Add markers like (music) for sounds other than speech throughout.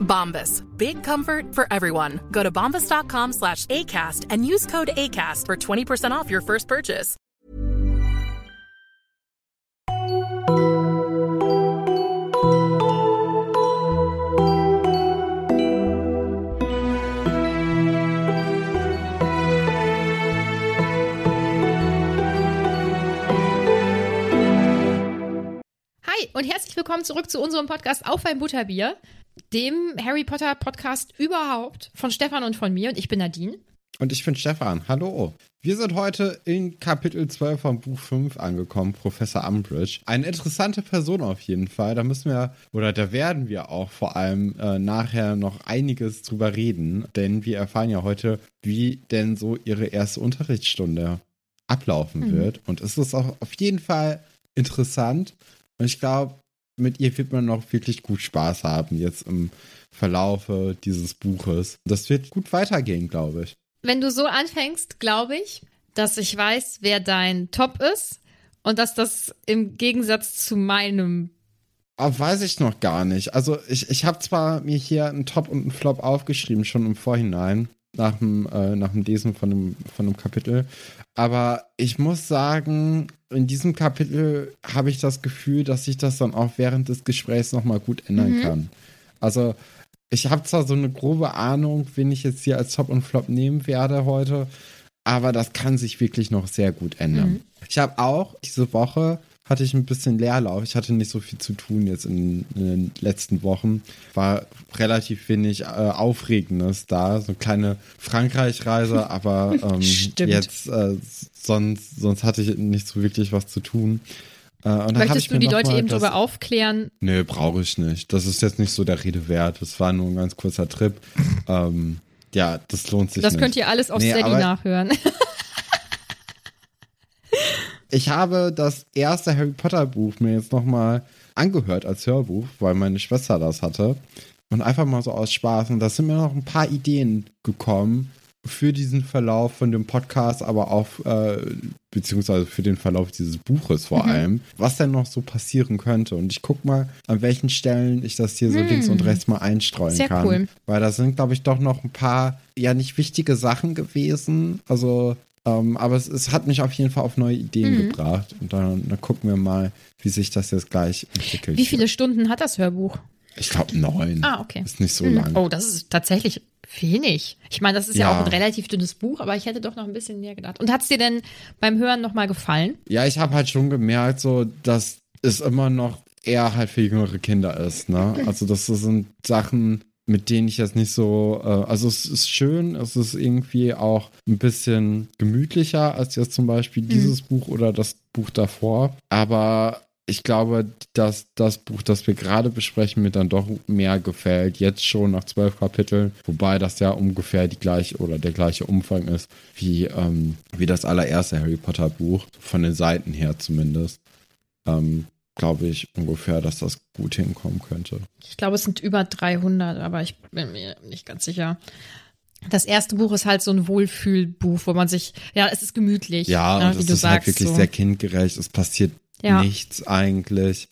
Bombas. Big comfort for everyone. Go to bombas.com slash ACAST and use code ACAST for 20% off your first purchase. Hi und herzlich willkommen zurück zu unserem Podcast Auf ein Butterbier, dem Harry Potter Podcast überhaupt von Stefan und von mir und ich bin Nadine. Und ich bin Stefan. Hallo. Wir sind heute in Kapitel 12 von Buch 5 angekommen, Professor Umbridge. Eine interessante Person auf jeden Fall. Da müssen wir, oder da werden wir auch vor allem äh, nachher noch einiges drüber reden, denn wir erfahren ja heute, wie denn so ihre erste Unterrichtsstunde ablaufen wird. Und es ist auch auf jeden Fall interessant. Und ich glaube, mit ihr wird man noch wirklich gut Spaß haben jetzt im Verlaufe dieses Buches. Das wird gut weitergehen, glaube ich. Wenn du so anfängst, glaube ich, dass ich weiß, wer dein Top ist und dass das im Gegensatz zu meinem Aber weiß ich noch gar nicht. Also ich, ich habe zwar mir hier einen Top und einen Flop aufgeschrieben, schon im Vorhinein, nach dem, äh, nach dem Lesen von dem, von dem Kapitel. Aber ich muss sagen, in diesem Kapitel habe ich das Gefühl, dass sich das dann auch während des Gesprächs nochmal gut ändern kann. Also ich habe zwar so eine grobe Ahnung, wen ich jetzt hier als Top und Flop nehmen werde heute, aber das kann sich wirklich noch sehr gut ändern. Ich habe auch diese Woche hatte ich ein bisschen Leerlauf. Ich hatte nicht so viel zu tun jetzt in, in den letzten Wochen. War relativ wenig äh, Aufregendes da. So eine kleine Frankreich-Reise, (laughs) aber ähm, jetzt äh, sonst, sonst hatte ich nicht so wirklich was zu tun. Äh, und möchtest du die Leute eben das- darüber aufklären. Nö, brauche ich nicht. Das ist jetzt nicht so der Rede wert. Das war nur ein ganz kurzer Trip. ähm, ja, das lohnt sich Das nicht. könnt ihr alles auf Nee, Steady nachhören. (laughs) Ich habe das erste Harry Potter Buch mir jetzt nochmal angehört als Hörbuch, weil meine Schwester das hatte. Und einfach mal so aus Spaß. Und da sind mir noch ein paar Ideen gekommen für diesen Verlauf von dem Podcast, aber auch äh, beziehungsweise für den Verlauf dieses Buches vor allem, was denn noch so passieren könnte. Und ich guck mal, an welchen Stellen ich das hier so links und rechts mal einstreuen Sehr kann. cool. Weil da sind, glaube ich, doch noch ein paar, ja, nicht wichtige Sachen gewesen. Also, ähm, aber es, es hat mich auf jeden Fall auf neue Ideen Mhm. gebracht. Und dann, dann gucken wir mal, wie sich das jetzt gleich entwickelt. Wie viele Stunden hat das Hörbuch? Ich glaube neun. Ah, okay. Ist nicht so Mhm. lang. Oh, das ist tatsächlich wenig. Ich meine, das ist ja. Ja. auch ein relativ dünnes Buch, aber ich hätte doch noch ein bisschen mehr gedacht. Und hat es dir denn beim Hören nochmal gefallen? Ja, ich habe halt schon gemerkt, so, dass es immer noch eher halt für jüngere Kinder ist, ne? Also das sind Sachen, mit denen ich jetzt nicht so, äh, also es ist schön, es ist irgendwie auch ein bisschen gemütlicher als jetzt zum Beispiel dieses Buch oder das Buch davor. Aber ich glaube, dass das Buch, das wir gerade besprechen, mir dann doch mehr gefällt. Jetzt schon nach zwölf Kapiteln, wobei das ja ungefähr die gleiche oder der gleiche Umfang ist wie, ähm, wie das allererste Harry Potter Buch, von den Seiten her zumindest. Ähm, glaube ich ungefähr, dass das gut hinkommen könnte. Ich glaube, es sind über 300, aber ich bin mir nicht ganz sicher. das erste Buch ist halt so ein Wohlfühlbuch, wo man sich, ja, es ist gemütlich. Ja, ne, und wie es du ist sagst. halt wirklich so. sehr kindgerecht. Es passiert Ja. nichts eigentlich.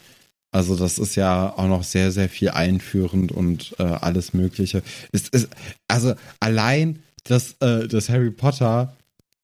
Also das ist ja auch noch sehr, sehr viel einführend und äh, alles Mögliche. Es ist, also allein, dass, äh, dass Harry Potter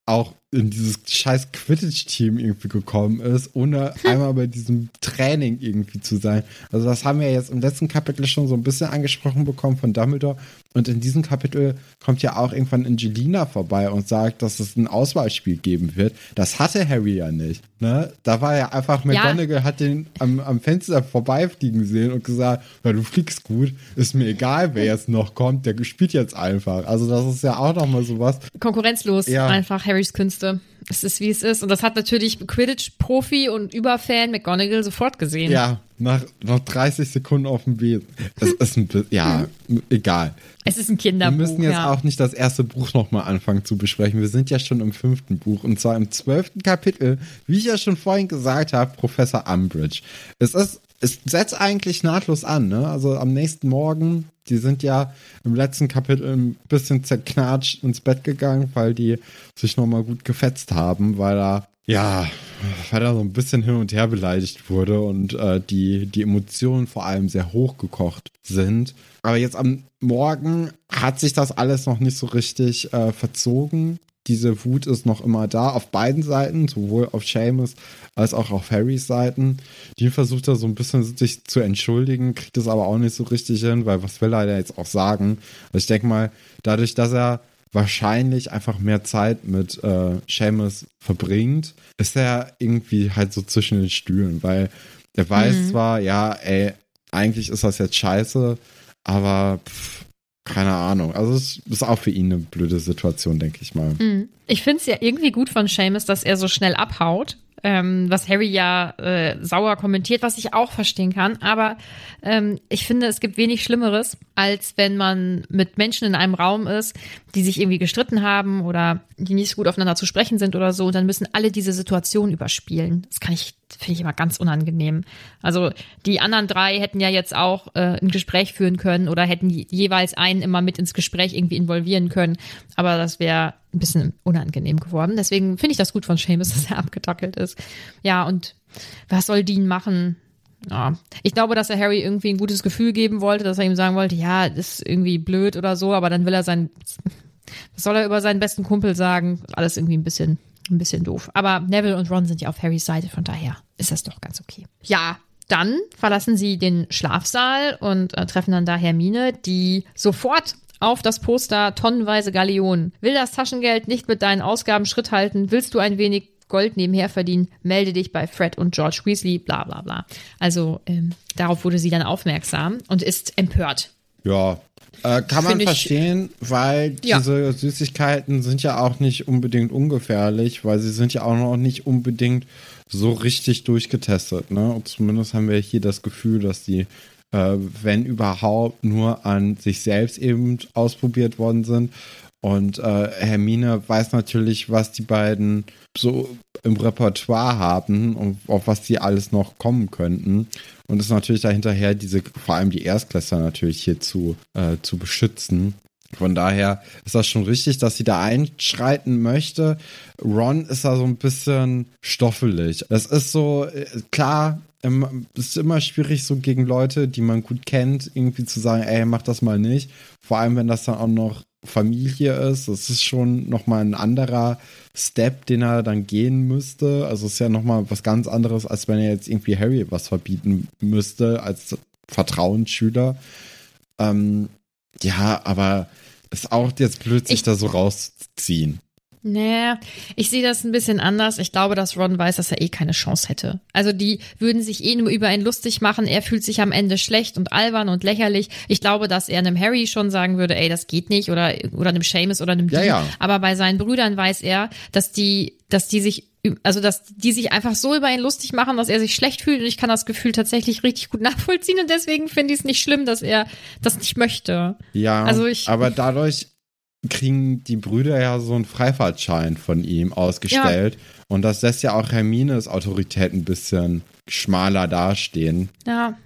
auch in dieses scheiß Quidditch-Team irgendwie gekommen ist, ohne (laughs) einmal bei diesem Training irgendwie zu sein. Also das haben wir jetzt im letzten Kapitel schon so ein bisschen angesprochen bekommen von Dumbledore. Und in diesem Kapitel kommt ja auch irgendwann Angelina vorbei und sagt, dass es ein Auswahlspiel geben wird. Das hatte Harry ja nicht. Ne? Da war ja einfach, McGonagall hat den am, am Fenster vorbeifliegen sehen und gesagt, ja, du fliegst gut, ist mir egal, wer jetzt noch kommt, der spielt jetzt einfach. Also das ist ja auch nochmal sowas. konkurrenzlos Ja. einfach Harrys Künste. Es ist wie es ist und das hat natürlich Quidditch-Profi und Überfan McGonagall sofort gesehen. Ja, nach, nach 30 Sekunden auf dem Weg. Es ist ein bisschen, ja, egal. Es ist ein Wir Kinderbuch. müssen jetzt ja. auch nicht das erste Buch nochmal anfangen zu besprechen. Wir sind ja schon im fünften Buch und zwar im zwölften Kapitel, wie ich ja schon vorhin gesagt habe, Professor Umbridge. Es ist, es setzt eigentlich nahtlos an, ne? Also am nächsten Morgen, die sind ja im letzten Kapitel ein bisschen zerknatscht ins Bett gegangen, weil die sich nochmal gut gefetzt haben, weil er, ja, weil er so ein bisschen hin und her beleidigt wurde und äh, die, die Emotionen vor allem sehr hochgekocht sind. Aber jetzt am Morgen hat sich das alles noch nicht so richtig äh, verzogen. Diese Wut ist noch immer da auf beiden Seiten, sowohl auf Seamus als auch auf Harrys Seiten. Die versucht er so ein bisschen sich zu entschuldigen, kriegt es aber auch nicht so richtig hin, weil was will er da jetzt auch sagen? Also ich denke mal, dadurch, dass er wahrscheinlich einfach mehr Zeit mit äh, Seamus verbringt, ist er irgendwie halt so zwischen den Stühlen, weil er weiß zwar, ja, ey, eigentlich ist das jetzt scheiße, aber pff, keine Ahnung. Also es ist auch für ihn eine blöde Situation, denke ich mal. Mhm. Ich finde es ja irgendwie gut von Seamus, dass er so schnell abhaut. Ähm, was Harry ja äh, sauer kommentiert, was ich auch verstehen kann. Aber ähm, ich finde, es gibt wenig Schlimmeres, als wenn man mit Menschen in einem Raum ist, die sich irgendwie gestritten haben oder die nicht so gut aufeinander zu sprechen sind oder so. Und dann müssen alle diese Situation überspielen. Das kann ich, finde ich immer ganz unangenehm. Also die anderen drei hätten ja jetzt auch äh, ein Gespräch führen können oder hätten je- jeweils einen immer mit ins Gespräch irgendwie involvieren können. Aber das wäre ein bisschen unangenehm geworden. Deswegen finde ich das gut von Seamus, (laughs) dass er abgetackelt ist. Ja, und was soll Dean machen? Ja, ich glaube, dass er Harry irgendwie ein gutes Gefühl geben wollte, dass er ihm sagen wollte, ja, ist irgendwie blöd oder so, aber dann will er sein, (laughs) was soll er über seinen besten Kumpel sagen? Alles irgendwie ein bisschen, ein bisschen doof. Aber Neville und Ron sind ja auf Harrys Seite, von daher ist das doch ganz okay. Ja, dann verlassen sie den Schlafsaal und äh, treffen dann da Hermine, die sofort auf das Poster tonnenweise Galeonen. Will das Taschengeld nicht mit deinen Ausgaben Schritt halten? Willst du ein wenig Gold nebenher verdienen? Melde dich bei Fred und George Weasley, bla bla bla. Also ähm, darauf wurde sie dann aufmerksam und ist empört. Ja, äh, kann man ich- verstehen, weil Ja. diese Süßigkeiten sind ja auch nicht unbedingt ungefährlich, weil sie sind ja auch noch nicht unbedingt so richtig durchgetestet. Ne? Und zumindest haben wir hier das Gefühl, dass die, äh, wenn überhaupt, nur an sich selbst eben ausprobiert worden sind. Und äh, Hermine weiß natürlich, was die beiden so im Repertoire haben und auf was die alles noch kommen könnten. Und ist natürlich dahinterher, diese, vor allem die Erstklässler natürlich hier zu, äh, zu beschützen. Von daher ist das schon richtig, dass sie da einschreiten möchte. Ron ist da so ein bisschen stoffelig. Das ist so, äh, klar, es ist immer schwierig, so gegen Leute, die man gut kennt, irgendwie zu sagen, ey, mach das mal nicht. Vor allem, wenn das dann auch noch Familie ist. Das ist schon nochmal ein anderer Step, den er dann gehen müsste. Also es ist ja nochmal was ganz anderes, als wenn er jetzt irgendwie Harry was verbieten müsste als Vertrauensschüler. Ähm, ja, aber ist auch jetzt blöd, sich Ich- da so rauszuziehen. Nee, ich sehe das ein bisschen anders. Ich glaube, dass Ron weiß, dass er eh keine Chance hätte. Also die würden sich eh nur über ihn lustig machen. Er fühlt sich am Ende schlecht und albern und lächerlich. Ich glaube, dass er einem Harry schon sagen würde, ey, das geht nicht oder, oder einem Seamus oder einem Ja, ja. Aber bei seinen Brüdern weiß er, dass die, dass die sich also, dass die sich einfach so über ihn lustig machen, dass er sich schlecht fühlt. Und ich kann das Gefühl tatsächlich richtig gut (laughs) nachvollziehen. Und deswegen finde ich es nicht schlimm, dass er das nicht möchte. Ja, Also ich- aber dadurch kriegen die Brüder ja so einen Freifahrtschein von ihm ausgestellt. Und das lässt ja auch Hermines Autorität ein bisschen schmaler dastehen. Ja.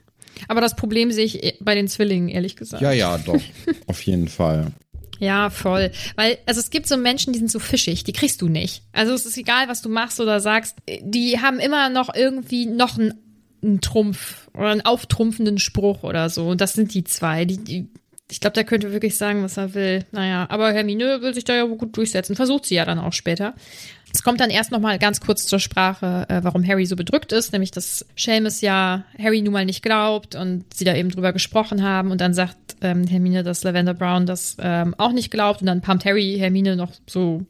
Aber das Problem sehe ich eh bei den Zwillingen, ehrlich gesagt. Ja, ja, doch. (laughs) auf jeden Fall. Ja, voll. Weil, also es gibt so Menschen, die sind so fischig, die kriegst du nicht. Also es ist egal, was du machst oder sagst, die haben immer noch irgendwie noch einen, einen Trumpf oder einen auftrumpfenden Spruch oder so. Und das sind die zwei. Die, die, ich glaube, der könnte wirklich sagen, was er will. Naja, aber Hermine will sich da ja gut durchsetzen. Versucht sie ja dann auch später. Es kommt dann erst noch mal ganz kurz zur Sprache, äh, warum Harry so bedrückt ist, nämlich dass Seamus ja Harry nun mal nicht glaubt und sie da eben drüber gesprochen haben und dann sagt ähm, Hermine, dass Lavender Brown das ähm, auch nicht glaubt und dann pumpt Harry Hermine noch so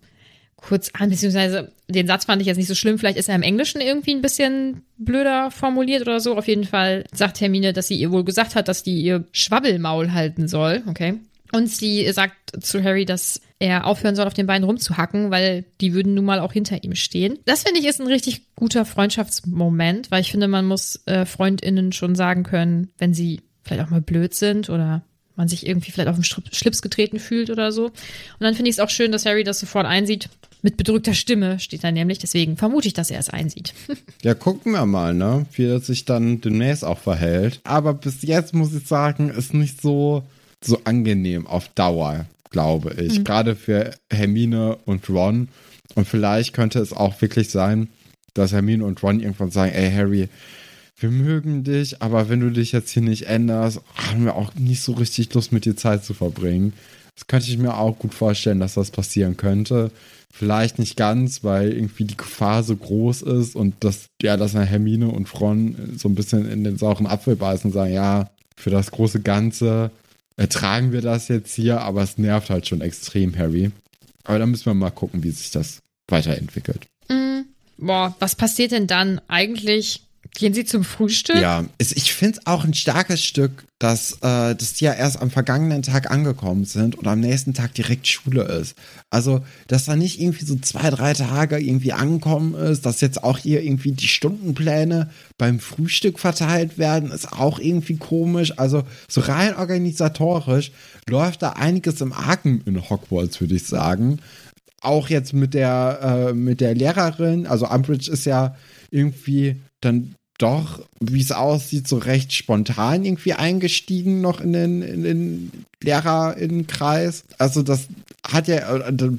kurz an, beziehungsweise den Satz fand ich jetzt nicht so schlimm, vielleicht ist er im Englischen irgendwie ein bisschen blöder formuliert oder so. Auf jeden Fall sagt Hermine, dass sie ihr wohl gesagt hat, dass die ihr Schwabbelmaul halten soll, okay? Und sie sagt zu Harry, dass er aufhören soll, auf den Beinen rumzuhacken, weil die würden nun mal auch hinter ihm stehen. Das finde ich ist ein richtig guter Freundschaftsmoment, weil ich finde, man muss äh, FreundInnen schon sagen können, wenn sie vielleicht auch mal blöd sind oder man sich irgendwie vielleicht auf den Schlips getreten fühlt oder so. Und dann finde ich es auch schön, dass Harry das sofort einsieht. Mit bedrückter Stimme steht er nämlich, deswegen vermute ich, dass er es einsieht. ja, gucken wir mal, ne? Wie er sich dann demnächst auch verhält. Aber bis jetzt muss ich sagen, ist nicht so so angenehm auf Dauer, glaube ich. Mhm. Gerade für Hermine und Ron. Und vielleicht könnte es auch wirklich sein, dass Hermine und Ron irgendwann sagen, ey Harry, wir mögen dich, aber wenn du dich jetzt hier nicht änderst, haben wir auch nicht so richtig Lust, mit dir Zeit zu verbringen. Das könnte ich mir auch gut vorstellen, dass das passieren könnte. Vielleicht nicht ganz, weil irgendwie die Gefahr so groß ist und dass, ja, dass Hermine und Ron so ein bisschen in den sauren Apfel beißen und sagen, ja, für das große Ganze ertragen wir das jetzt hier, aber es nervt halt schon extrem, Harry. Aber da müssen wir mal gucken, wie sich das weiterentwickelt. Mm, boah, was passiert denn dann? Eigentlich Gehen Sie zum Frühstück? Ja, ich finde es auch ein starkes Stück, dass, äh, dass die ja erst am vergangenen Tag angekommen sind und am nächsten Tag direkt Schule ist. Also, dass da nicht irgendwie so zwei, drei Tage irgendwie angekommen ist, dass jetzt auch hier irgendwie die Stundenpläne beim Frühstück verteilt werden, ist auch irgendwie komisch. Also, so rein organisatorisch läuft da einiges im Argen in Hogwarts, würde ich sagen. Auch jetzt mit der, äh, mit der Lehrerin, also Umbridge ist ja irgendwie dann doch, wie es aussieht, so recht spontan irgendwie eingestiegen noch in den, in den Lehrerinnenkreis. Also das hat ja,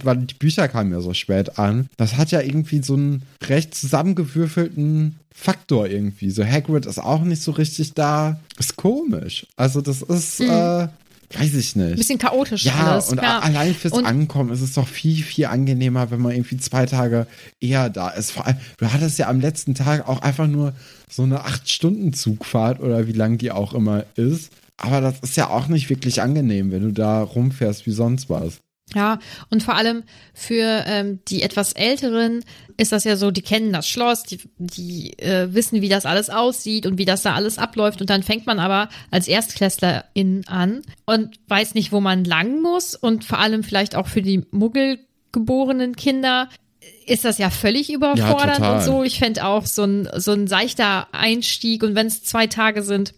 weil die Bücher kamen ja so spät an, das hat ja irgendwie so einen recht zusammengewürfelten Faktor irgendwie. So Hagrid ist auch nicht so richtig da. Ist komisch. Also das ist, mhm. äh, weiß ich nicht. Ein bisschen chaotisch ja, alles. Und ja, und allein fürs und Ankommen ist es doch viel, viel angenehmer, wenn man irgendwie zwei Tage eher da ist. Vor allem, du hattest ja am letzten Tag auch einfach nur so eine acht Stunden Zugfahrt oder wie lang die auch immer ist. Aber das ist ja auch nicht wirklich angenehm, wenn du da rumfährst wie sonst was. Ja, und vor allem für ähm, die etwas Älteren ist das ja so, die kennen das Schloss, die, die äh, wissen, wie das alles aussieht und wie das da alles abläuft. Und dann fängt man aber als Erstklässlerin an und weiß nicht, wo man lang muss. Und vor allem vielleicht auch für die Muggelgeborenen Kinder ist das ja völlig überfordernd ja, und so. Ich fände auch so ein, so ein seichter Einstieg und wenn es zwei Tage sind,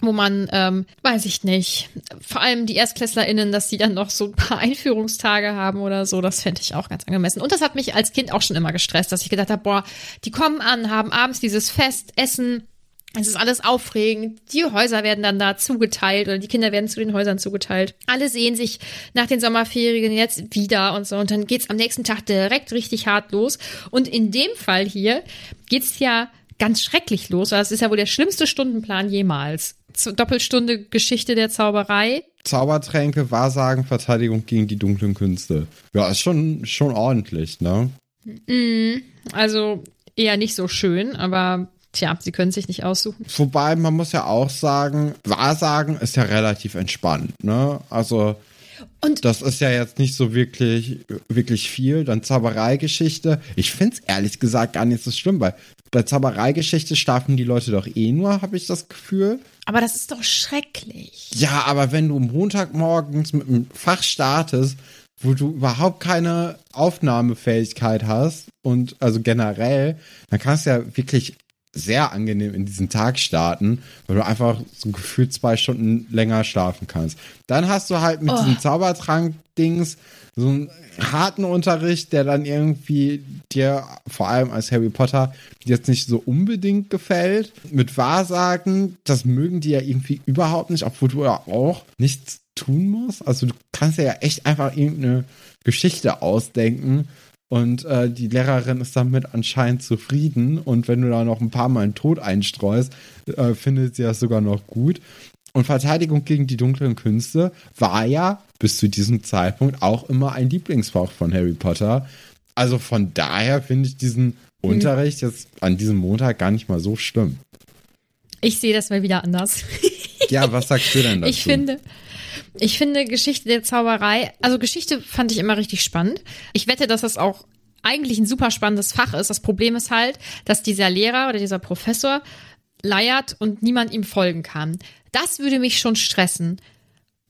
wo man, ähm, weiß ich nicht, vor allem die ErstklässlerInnen, dass die dann noch so ein paar (laughs) Einführungstage haben oder so, das fände ich auch ganz angemessen. Und das hat mich als Kind auch schon immer gestresst, dass ich gedacht habe, boah, die kommen an, haben abends dieses Fest, Essen, es ist alles aufregend. Die Häuser werden dann da zugeteilt oder die Kinder werden zu den Häusern zugeteilt. Alle sehen sich nach den Sommerferien jetzt wieder und so. Und dann geht's am nächsten Tag direkt richtig hart los. Und in dem Fall hier geht's ja ganz schrecklich los. Das ist ja wohl der schlimmste Stundenplan jemals. Doppelstunde Geschichte der Zauberei. Zaubertränke, Wahrsagen, Verteidigung gegen die dunklen Künste. Ja, ist schon, schon ordentlich, ne? Mm, also eher nicht so schön, aber tja, sie können sich nicht aussuchen. Wobei, man muss ja auch sagen, Wahrsagen ist ja relativ entspannt, ne? Also und das ist ja jetzt nicht so wirklich, wirklich viel. Dann Zaubereigeschichte. Ich finde es ehrlich gesagt gar nicht so schlimm, weil bei Zaubereigeschichte schlafen die Leute doch eh nur, habe ich das Gefühl. Aber das ist doch schrecklich. Ja, aber wenn du Montagmorgens mit einem Fach startest, wo du überhaupt keine Aufnahmefähigkeit hast und also generell, dann kannst du ja wirklich sehr angenehm in diesen Tag starten, weil du einfach so gefühlt zwei Stunden länger schlafen kannst. Dann hast du halt mit oh. diesem Zaubertrank-Dings so einen harten Unterricht, der dann irgendwie dir, vor allem als Harry Potter, jetzt nicht so unbedingt gefällt. Mit Wahrsagen, das mögen die ja irgendwie überhaupt nicht, obwohl du ja auch nichts tun muss. Also du kannst ja echt einfach irgendeine Geschichte ausdenken und äh, die Lehrerin ist damit anscheinend zufrieden. Und wenn du da noch ein paar Mal einen Tod einstreust, äh, findet sie das sogar noch gut. Und Verteidigung gegen die dunklen Künste war ja bis zu diesem Zeitpunkt auch immer ein Lieblingsfach von Harry Potter. Also von daher finde ich diesen mhm. Unterricht jetzt an diesem Montag gar nicht mal so schlimm. Ich sehe das mal wieder anders. (laughs) ja, was sagst du denn dazu? Ich finde, ich finde Geschichte der Zauberei, also Geschichte fand ich immer richtig spannend. Ich wette, dass das auch eigentlich ein super spannendes Fach ist. Das Problem ist halt, dass dieser Lehrer oder dieser Professor leiert und niemand ihm folgen kann. Das würde mich schon stressen,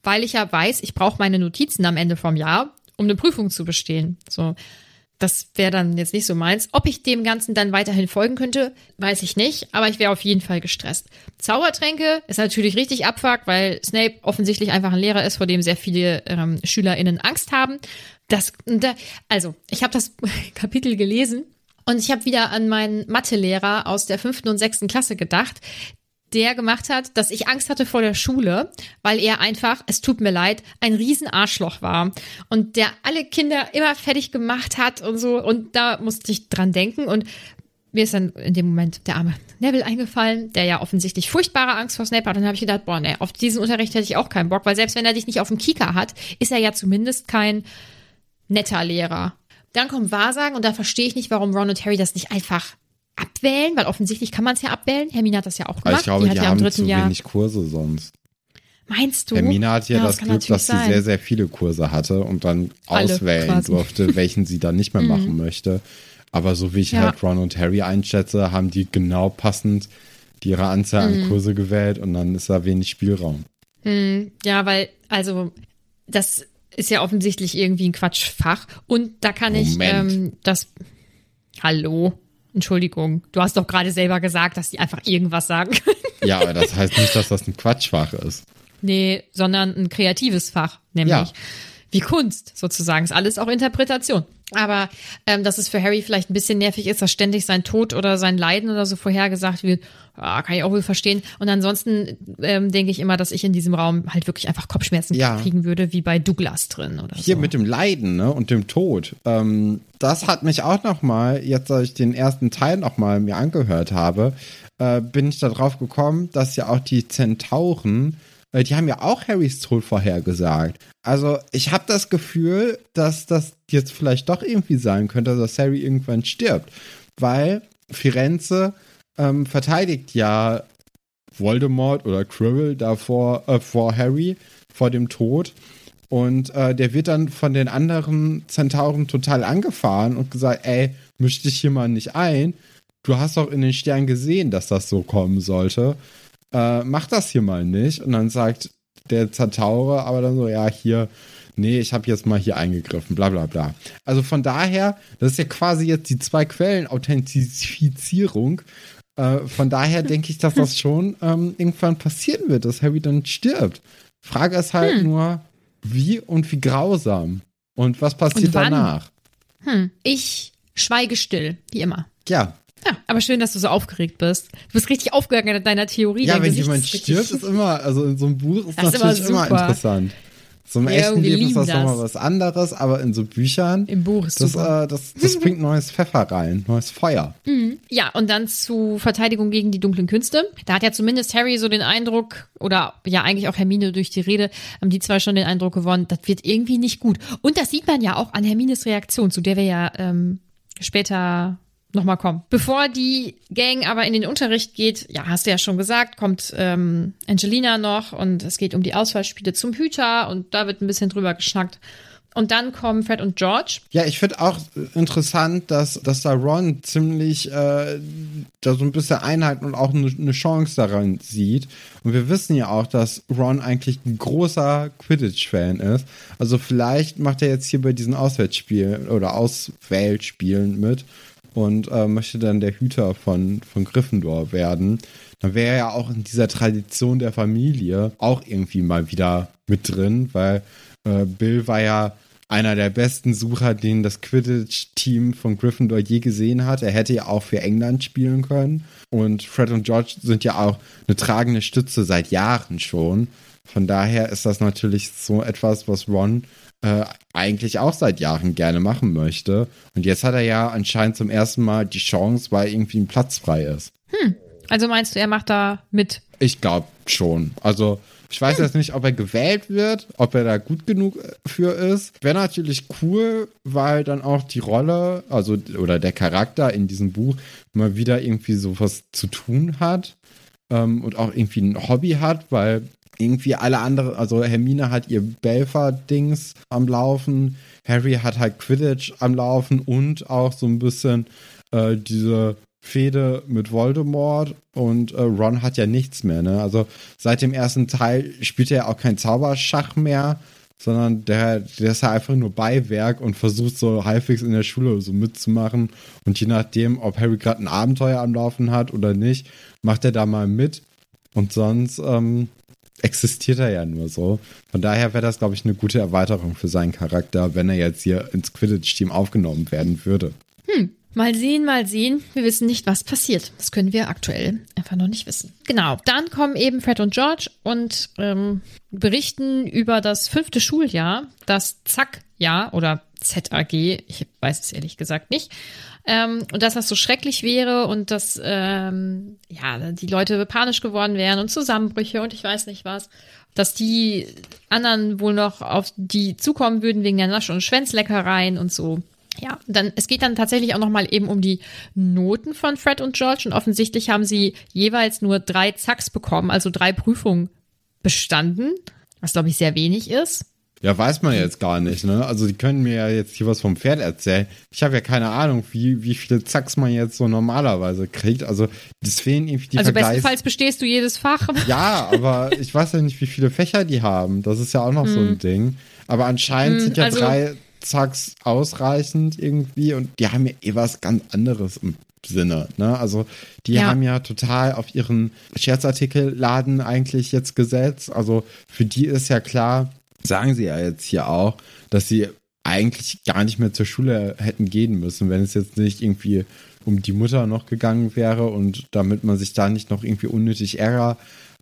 weil ich ja weiß, ich brauche meine Notizen am Ende vom Jahr, um eine Prüfung zu bestehen. So. Das wäre dann jetzt nicht so meins. Ob ich dem Ganzen dann weiterhin folgen könnte, weiß ich nicht, aber ich wäre auf jeden Fall gestresst. Zaubertränke ist natürlich richtig abfuck, weil Snape offensichtlich einfach ein Lehrer ist, vor dem sehr viele ähm, SchülerInnen Angst haben. Das, da, also, ich habe das (laughs) Kapitel gelesen und ich habe wieder an meinen Mathelehrer aus der fünften und sechsten Klasse gedacht, der gemacht hat, dass ich Angst hatte vor der Schule, weil er einfach, es tut mir leid, ein Riesenarschloch war und der alle Kinder immer fertig gemacht hat und so und da musste ich dran denken und mir ist dann in dem Moment der arme Neville eingefallen, der ja offensichtlich furchtbare Angst vor Snape hat. Und dann habe ich gedacht, boah, nee, auf diesen Unterricht hätte ich auch keinen Bock, weil selbst wenn er dich nicht auf dem Kika hat, ist er ja zumindest kein netter Lehrer. Dann kommt Wahrsagen und da verstehe ich nicht, warum Ron und Harry das nicht einfach abwählen, weil offensichtlich kann man es ja abwählen. Hermine hat das ja auch gemacht. ich glaube, die, die ja haben zu Jahr wenig Kurse sonst. Meinst du? Hermine hat ja, ja das, das Glück, dass sein. sie sehr, sehr viele Kurse hatte und dann Alle auswählen quasi. durfte, welchen sie dann nicht mehr (laughs) machen mhm. möchte. Aber so wie ich ja. halt Ron und Harry einschätze, haben die genau passend ihre Anzahl mhm. an Kurse gewählt und dann ist da wenig Spielraum. Mhm. Ja, weil, also, das ist ja offensichtlich irgendwie ein Quatschfach. Und da kann Moment. ich ähm, das. Hallo? Entschuldigung, du hast doch gerade selber gesagt, dass die einfach irgendwas sagen können. Ja, aber das heißt nicht, dass das ein Quatschfach ist. Nee, sondern ein kreatives Fach, nämlich ja. wie Kunst sozusagen. Ist alles auch Interpretation. Aber ähm, dass es für Harry vielleicht ein bisschen nervig ist, dass ständig sein Tod oder sein Leiden oder so vorhergesagt wird, ah, kann ich auch wohl verstehen. Und ansonsten ähm, denke ich immer, dass ich in diesem Raum halt wirklich einfach Kopfschmerzen ja. kriegen würde, wie bei Douglas drin oder Hier so. mit dem Leiden ne, und dem Tod. Ähm, das hat mich auch noch mal, jetzt als ich den ersten Teil noch mal mir angehört habe, äh, bin ich darauf gekommen, dass ja auch die Zentauren die haben ja auch Harrys Tod vorhergesagt. Also ich habe das Gefühl, dass das jetzt vielleicht doch irgendwie sein könnte, dass Harry irgendwann stirbt. Weil Firenze ähm, verteidigt ja Voldemort oder Quirrell davor äh, vor Harry, vor dem Tod. Und äh, der wird dann von den anderen Zentauren total angefahren und gesagt, ey, misch dich hier mal nicht ein. Du hast doch in den Sternen gesehen, dass das so kommen sollte äh, mach das hier mal nicht. Und dann sagt der Zertaurer aber dann so, ja, hier, nee, ich habe jetzt mal hier eingegriffen, bla bla bla. Also von daher, das ist ja quasi jetzt die zwei Quellen Authentifizierung. Äh, von daher denke ich, dass das (laughs) schon ähm, irgendwann passieren wird, dass Harry dann stirbt. Frage ist halt hm. nur, wie und wie grausam. Und was passiert und danach? Hm. Ich schweige still, wie immer. Ja, ja, aber schön, dass du so aufgeregt bist. Du bist richtig aufgegangen in deiner Theorie. Ja, wenn Gesicht jemand stirbt, ist immer, also in so einem Buch ist das natürlich immer, immer, interessant. So im ja, echten Leben ist das, das nochmal was anderes, aber in so Büchern. Im Buch ist das. Äh, das, das (laughs) bringt neues Pfeffer rein, neues Feuer. Mhm. Ja, und dann zu Verteidigung gegen die dunklen Künste. Da hat ja zumindest Harry so den Eindruck, oder ja eigentlich auch Hermine durch die Rede, haben die zwei schon den Eindruck gewonnen, das wird irgendwie nicht gut. Und das sieht man ja auch an Hermines Reaktion, zu der wir ja ähm, später nochmal kommen. Bevor die Gang aber in den Unterricht geht, ja, hast du ja schon gesagt, kommt ähm, Angelina noch und es geht um die Auswahlspiele zum Hüter und da wird ein bisschen drüber geschnackt. Und dann kommen Fred und George. Ja, ich finde auch interessant, dass, dass da Ron ziemlich äh, da so ein bisschen Einheit und auch eine, eine Chance daran sieht. Und wir wissen ja auch, dass Ron eigentlich ein großer Quidditch-Fan ist. Also vielleicht macht er jetzt hier bei diesen Auswärtsspielen oder Auswählspielen mit und äh, möchte dann der Hüter von, von Gryffindor werden, dann wäre er ja auch in dieser Tradition der Familie auch irgendwie mal wieder mit drin, weil äh, Bill war ja einer der besten Sucher, den das Quidditch-Team von Gryffindor je gesehen hat. Er hätte ja auch für England spielen können. Und Fred und George sind ja auch eine tragende Stütze seit Jahren schon. Von daher ist das natürlich so etwas, was Ron äh, eigentlich auch seit Jahren gerne machen möchte. Und jetzt hat er ja anscheinend zum ersten Mal die Chance, weil irgendwie ein Platz frei ist. Hm. Also meinst du, er macht da mit? Ich glaube schon. Also ich weiß jetzt nicht, ob er gewählt wird, ob er da gut genug für ist. Wäre natürlich cool, weil dann auch die Rolle, also oder der Charakter in diesem Buch mal wieder irgendwie sowas zu tun hat ähm, und auch irgendwie ein Hobby hat, weil irgendwie alle anderen, also Hermine hat ihr Belfer-Dings am Laufen, Harry hat halt Quidditch am Laufen und auch so ein bisschen äh, diese Fehde mit Voldemort und äh, Ron hat ja nichts mehr, ne? Also seit dem ersten Teil spielt er auch kein Zauberschach mehr, sondern der, der ist ja einfach nur Beiwerk und versucht so halbwegs in der Schule so mitzumachen. Und je nachdem, ob Harry gerade ein Abenteuer am Laufen hat oder nicht, macht er da mal mit. Und sonst ähm, existiert er ja nur so. Von daher wäre das, glaube ich, eine gute Erweiterung für seinen Charakter, wenn er jetzt hier ins Quidditch-Team aufgenommen werden würde. Hm. Mal sehen, mal sehen. Wir wissen nicht, was passiert. Das können wir aktuell einfach noch nicht wissen. Genau. Dann kommen eben Fred und George und ähm, berichten über das fünfte Schuljahr, das Zack-Jahr oder ZAG. Ich weiß es ehrlich gesagt nicht. Ähm, und dass das so schrecklich wäre und dass ähm, ja die Leute panisch geworden wären und Zusammenbrüche und ich weiß nicht was. Dass die anderen wohl noch auf die zukommen würden wegen der Nasch- und Schwänzleckereien und so. Ja, dann es geht dann tatsächlich auch noch mal eben um die Noten von Fred und George und offensichtlich haben sie jeweils nur drei Zacks bekommen, also drei Prüfungen bestanden, was glaube ich sehr wenig ist. Ja, weiß man jetzt gar nicht, ne? Also die können mir ja jetzt hier was vom Pferd erzählen. Ich habe ja keine Ahnung, wie, wie viele Zacks man jetzt so normalerweise kriegt. Also das fehlen irgendwie die Also Vergleichs bestenfalls bestehst du jedes Fach. (laughs) Ja, aber ich weiß ja nicht, wie viele Fächer die haben. Das ist ja auch noch so ein Ding. Aber anscheinend sind ja also- drei Zacks ausreichend irgendwie und die haben ja eh was ganz anderes im Sinne. Ne? Also die Ja. haben ja total auf ihren Scherzartikelladen eigentlich jetzt gesetzt. Also für die ist ja klar, sagen sie ja jetzt hier auch, dass sie eigentlich gar nicht mehr zur Schule hätten gehen müssen, wenn es jetzt nicht irgendwie um die Mutter noch gegangen wäre und damit man sich da nicht noch irgendwie unnötig Ärger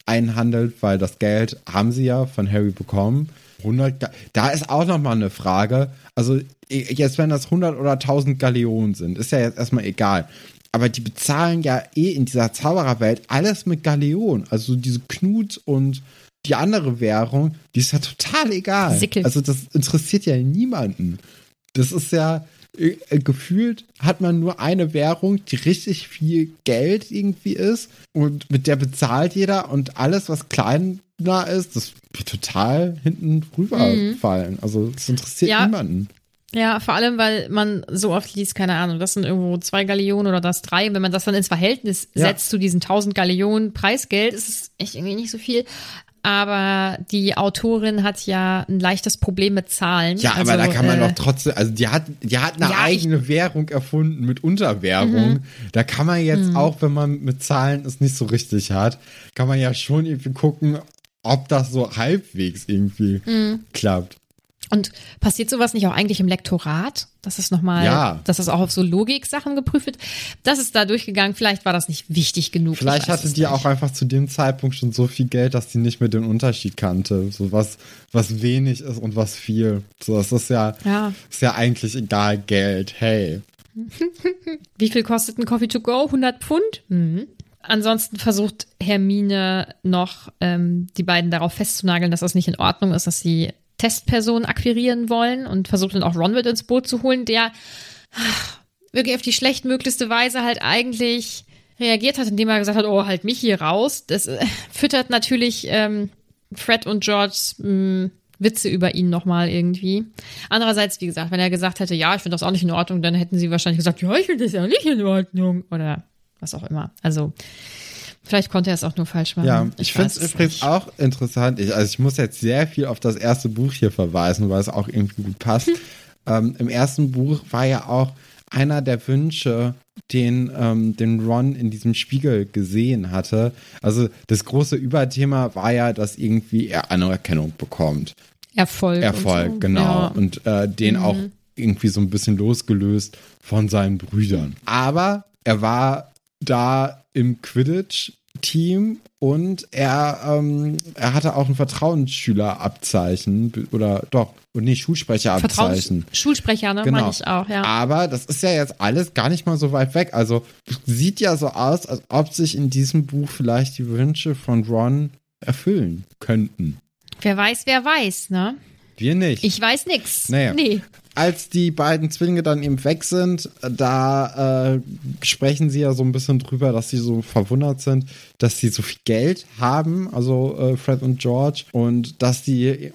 einhandelt, weil das Geld haben sie ja von Harry bekommen. 100, Ga- da ist auch nochmal eine Frage. Also jetzt, wenn das 100 oder 1000 Galeonen sind, ist ja jetzt erstmal egal. Aber die bezahlen ja eh in dieser Zaubererwelt alles mit Galeonen. Also diese Knut und die andere Währung, die ist ja total egal. Sickel. Also das interessiert ja niemanden. Das ist ja äh, äh, gefühlt hat man nur eine Währung, die richtig viel Geld irgendwie ist und mit der bezahlt jeder und alles, was kleiner ist, das wird total hinten rüberfallen. Also das interessiert Ja. niemanden. Ja, vor allem, weil man so oft liest, keine Ahnung, das sind irgendwo zwei Gallionen oder das drei. Wenn man das dann ins Verhältnis Ja. setzt zu diesen 1000 Gallionen Preisgeld, ist es echt irgendwie nicht so viel. Aber die Autorin hat ja ein leichtes Problem mit Zahlen. Ja, also, aber da kann man äh, doch trotzdem, also die hat, die hat eine Ja, ich- Mhm. eigene Währung erfunden mit Unterwährung. Da kann man jetzt auch, wenn man mit Zahlen es nicht so richtig hat, kann man ja schon irgendwie gucken, ob das so halbwegs irgendwie Mhm. klappt. Und passiert sowas nicht auch eigentlich im Lektorat? Das ist nochmal, Ja. dass das auch auf so Logik-Sachen geprüft wird. Das ist da durchgegangen. Vielleicht war das nicht wichtig genug. Vielleicht hatte es die nicht. auch einfach zu dem Zeitpunkt schon so viel Geld, dass die nicht mehr den Unterschied kannte. So was, was wenig ist und was viel. So, das ist ja, Ja. ist ja eigentlich egal Geld. Hey. (laughs) Wie viel kostet ein Coffee to go? 100 Pfund? Mhm. Ansonsten versucht Hermine noch, ähm, die beiden darauf festzunageln, dass das nicht in Ordnung ist, dass sie Testpersonen akquirieren wollen und versucht dann auch Ron mit ins Boot zu holen, der ach, wirklich auf die schlechtmöglichste Weise halt eigentlich reagiert hat, indem er gesagt hat, oh, halt mich hier raus. Das äh, füttert natürlich ähm, Fred und Georges mh, Witze über ihn nochmal irgendwie. Andererseits, wie gesagt, wenn er gesagt hätte, ja, ich finde das auch nicht in Ordnung, dann hätten sie wahrscheinlich gesagt, ja, ich finde das ja nicht in Ordnung. Oder was auch immer. Also, vielleicht konnte er es auch nur falsch machen. Ja, ich, finde weiß es übrigens nicht. auch interessant. Ich, also ich muss jetzt sehr viel auf das erste Buch hier verweisen, weil es auch irgendwie gut passt. ähm, Im ersten Buch war ja auch einer der Wünsche, den, ähm, den Ron in diesem Spiegel gesehen hatte. Also das große Überthema war ja, dass irgendwie er Anerkennung bekommt. Erfolg. Erfolg, so. genau. Ja. Und äh, den auch irgendwie so ein bisschen losgelöst von seinen Brüdern. Aber er war da im Quidditch Team und er, ähm, er hatte auch ein Vertrauensschülerabzeichen oder doch, und nee, Schulsprecherabzeichen. Schulsprecher, ne? Genau. Meine ich auch, ja. Aber das ist ja jetzt alles gar nicht mal so weit weg. Also sieht ja so aus, als ob sich in diesem Buch vielleicht die Wünsche von Ron erfüllen könnten. Wer weiß, wer weiß, ne? Wir nicht. Ich weiß nix. Naja. Nee. Als die beiden Zwillinge dann eben weg sind, da äh, sprechen sie ja so ein bisschen drüber, dass sie so verwundert sind, dass sie so viel Geld haben, also äh, Fred und George, und dass sie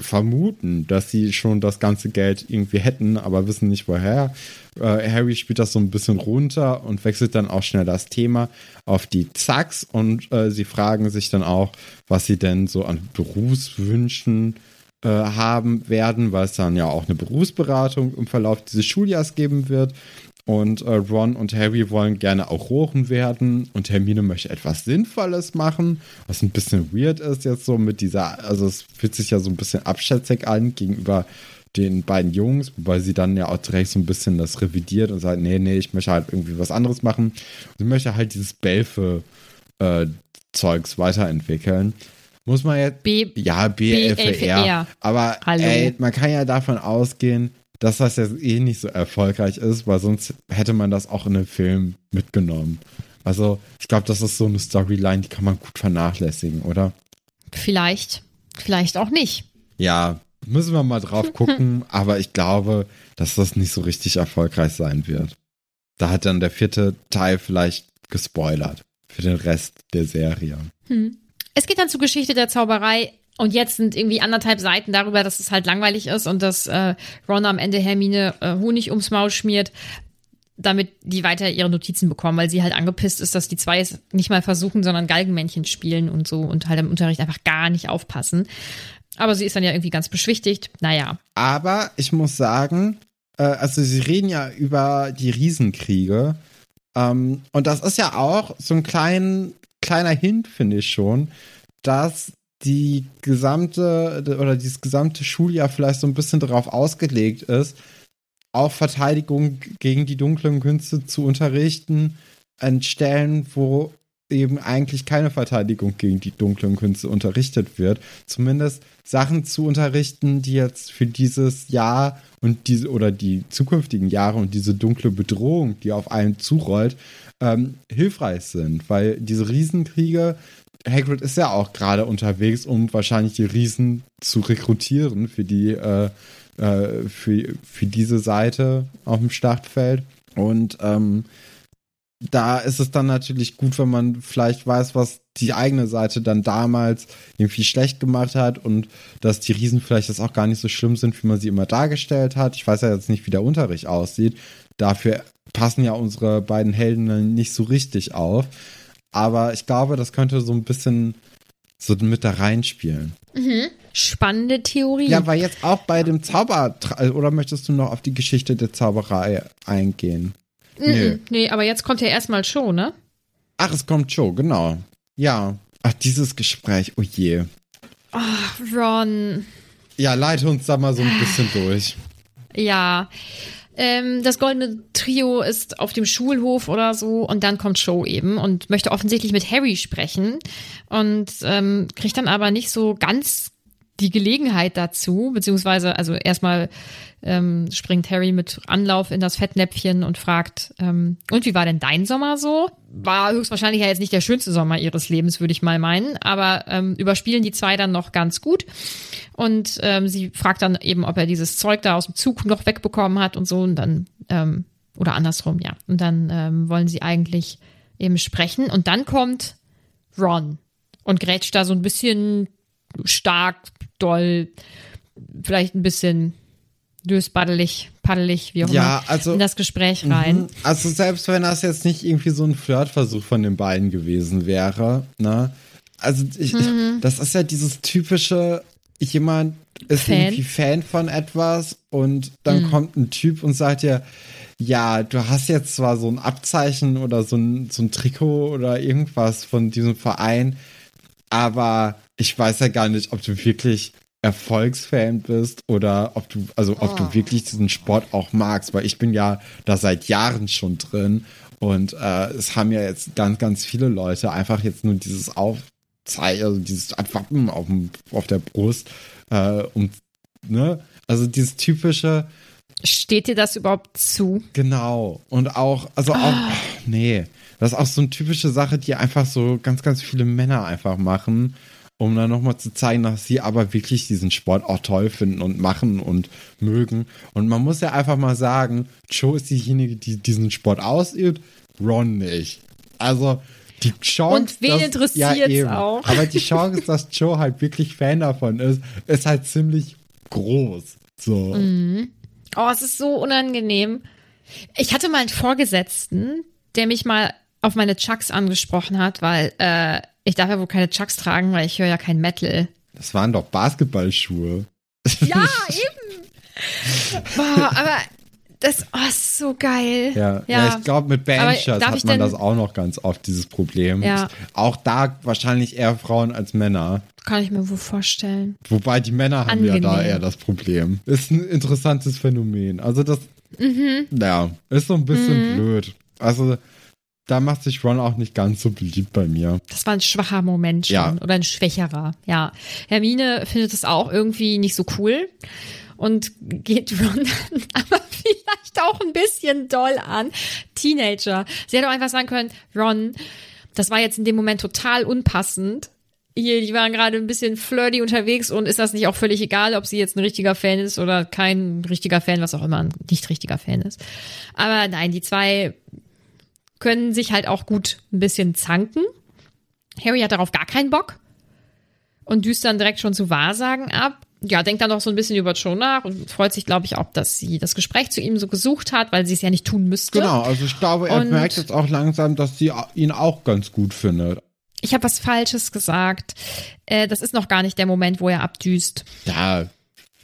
vermuten, dass sie schon das ganze Geld irgendwie hätten, aber wissen nicht woher. Äh, Harry spielt das so ein bisschen runter und wechselt dann auch schnell das Thema auf die Zacks und äh, sie fragen sich dann auch, was sie denn so an Berufswünschen äh, haben werden, weil es dann ja auch eine Berufsberatung im Verlauf dieses Schuljahrs geben wird. Und äh, Ron und Harry wollen gerne Auroren werden und Hermine möchte etwas Sinnvolles machen, was ein bisschen weird ist jetzt so mit dieser, also es fühlt sich ja so ein bisschen abschätzig an gegenüber den beiden Jungs, wobei sie dann ja auch direkt so ein bisschen das revidiert und sagt, nee, nee, ich möchte halt irgendwie was anderes machen. Sie möchte halt dieses Belfe-Zeugs weiterentwickeln. Muss man jetzt. B ja, BLFR. BLFR. Aber Hallo. ey, man kann ja davon ausgehen, dass das jetzt eh nicht so erfolgreich ist, weil sonst hätte man das auch in einem Film mitgenommen. Also, ich glaube, das ist so eine Storyline, die kann man gut vernachlässigen, oder? Vielleicht. Vielleicht auch nicht. Ja, müssen wir mal drauf (laughs) gucken, aber ich glaube, dass das nicht so richtig erfolgreich sein wird. Da hat dann der vierte Teil vielleicht gespoilert für den Rest der Serie. Es geht dann zur Geschichte der Zauberei und jetzt sind irgendwie anderthalb Seiten darüber, dass es halt langweilig ist und dass äh, Ron am Ende Hermine äh, Honig ums Maul schmiert, damit die weiter ihre Notizen bekommen, weil sie halt angepisst ist, dass die zwei es nicht mal versuchen, sondern Galgenmännchen spielen und so und halt im Unterricht einfach gar nicht aufpassen. Aber sie ist dann ja irgendwie ganz beschwichtigt. Naja, Aber ich muss sagen, äh, also sie reden ja über die Riesenkriege. Ähm, und das ist ja auch so ein klein, kleiner Hint, finde ich schon, dass die gesamte oder dieses gesamte Schuljahr vielleicht so ein bisschen darauf ausgelegt ist, auch Verteidigung gegen die dunklen Künste zu unterrichten an Stellen, wo eben eigentlich keine Verteidigung gegen die dunklen Künste unterrichtet wird. Zumindest Sachen zu unterrichten, die jetzt für dieses Jahr und diese oder die zukünftigen Jahre und diese dunkle Bedrohung, die auf einen zurollt, ähm, hilfreich sind. Weil diese Riesenkriege, Hagrid ist ja auch gerade unterwegs, um wahrscheinlich die Riesen zu rekrutieren für die äh, äh, für, für diese Seite auf dem Startfeld. Und ähm, da ist es dann natürlich gut, wenn man vielleicht weiß, was die eigene Seite dann damals irgendwie schlecht gemacht hat und dass die Riesen vielleicht das auch gar nicht so schlimm sind, wie man sie immer dargestellt hat. Ich weiß ja jetzt nicht, wie der Unterricht aussieht. Dafür passen ja unsere beiden Helden dann nicht so richtig auf. Aber ich glaube, das könnte so ein bisschen so mit da reinspielen. spannende Theorie. Ja, weil jetzt auch bei dem Zauber, oder möchtest du noch auf die Geschichte der Zauberei eingehen? Nö. Nee, aber jetzt kommt ja erstmal Show, ne? Ach, es kommt Joe, genau. Ja. Ach, dieses Gespräch, oh je. Ron. Ja, leite uns da mal so ein bisschen durch. Ja. Ähm, das goldene Trio ist auf dem Schulhof oder so und dann kommt Show eben und möchte offensichtlich mit Harry sprechen und ähm, kriegt dann aber nicht so ganz die Gelegenheit dazu, beziehungsweise also erstmal ähm, springt Harry mit Anlauf in das Fettnäpfchen und fragt, ähm, und wie war denn dein Sommer so? War höchstwahrscheinlich ja jetzt nicht der schönste Sommer ihres Lebens, würde ich mal meinen, aber ähm, überspielen die zwei dann noch ganz gut. Und ähm, sie fragt dann eben, ob er dieses Zeug da aus dem Zug noch wegbekommen hat und so und dann, ähm, oder andersrum, ja. Und dann ähm, wollen sie eigentlich eben sprechen und dann kommt Ron und grätscht da so ein bisschen stark, doll, vielleicht ein bisschen dösbaddelig, paddelig, wie auch Ja, immer, also- in das Gespräch rein. Mhm. Also selbst wenn das jetzt nicht irgendwie so ein Flirtversuch von den beiden gewesen wäre, ne? Also ich, Mhm. das ist ja dieses typische, jemand ist Fan. irgendwie Fan von etwas und dann Mhm. kommt ein Typ und sagt dir, ja, du hast jetzt zwar so ein Abzeichen oder so ein, so ein Trikot oder irgendwas von diesem Verein, aber ich weiß ja gar nicht, ob du wirklich Erfolgsfan bist oder ob du, also ob Oh. du wirklich diesen Sport auch magst, weil ich bin ja da seit Jahren schon drin Und äh, es haben ja jetzt ganz, ganz viele Leute einfach jetzt nur dieses Aufzeichen, also dieses Wappen auf, dem, auf der Brust, äh, und, ne? Also dieses typische, Steht dir das überhaupt zu? Genau. Und auch, also auch, Ah. ach, nee. Das ist auch so eine typische Sache, die einfach so ganz, ganz viele Männer einfach machen, um dann nochmal zu zeigen, dass sie aber wirklich diesen Sport auch toll finden und machen und mögen. Und man muss ja einfach mal sagen, Joe ist diejenige, die diesen Sport ausübt, Ron nicht. Also, die Chance. Und wen interessiert's eben. auch? Aber die Chance, (laughs) dass Joe halt wirklich Fan davon ist, ist halt ziemlich groß. So. Mhm. Oh, es ist so unangenehm. Ich hatte mal einen Vorgesetzten, der mich mal auf meine Chucks angesprochen hat, weil äh, ich darf ja wohl keine Chucks tragen, weil ich höre ja kein Metal. Das waren doch Basketballschuhe. Ja, eben. Boah, aber das oh, ist so geil. Ja, ja. ich glaube, mit Bandshirts hat man das auch noch ganz oft, dieses Problem. Ja. Auch da wahrscheinlich eher Frauen als Männer. Kann ich mir wohl vorstellen. Wobei die Männer haben ja da Angenehm. eher das Problem. Ist ein interessantes Phänomen. Also das, Mhm. ja, ist so ein bisschen blöd. Also da macht sich Ron auch nicht ganz so beliebt bei mir. Das war ein schwacher Moment schon. Ja. Oder ein schwächerer. Ja. Hermine findet es auch irgendwie nicht so cool. Und geht Ron (laughs) dann aber vielleicht auch ein bisschen doll an. Teenager. Sie hätte auch einfach sagen können, Ron, das war jetzt in dem Moment total unpassend. Hier, die waren gerade ein bisschen flirty unterwegs und ist das nicht auch völlig egal, ob sie jetzt ein richtiger Fan ist oder kein richtiger Fan, was auch immer ein nicht richtiger Fan ist. Aber nein, die zwei können sich halt auch gut ein bisschen zanken. Harry hat darauf gar keinen Bock und düst dann direkt schon zu Wahrsagen ab. Ja, denkt dann noch so ein bisschen über Joe nach und freut sich, glaube ich, auch, dass sie das Gespräch zu ihm so gesucht hat, weil sie es ja nicht tun müsste. Genau, also ich glaube, er Und- merkt jetzt auch langsam, dass sie ihn auch ganz gut findet. Ich habe was Falsches gesagt. Äh, das ist noch gar nicht der Moment, wo er abdüst. Ja,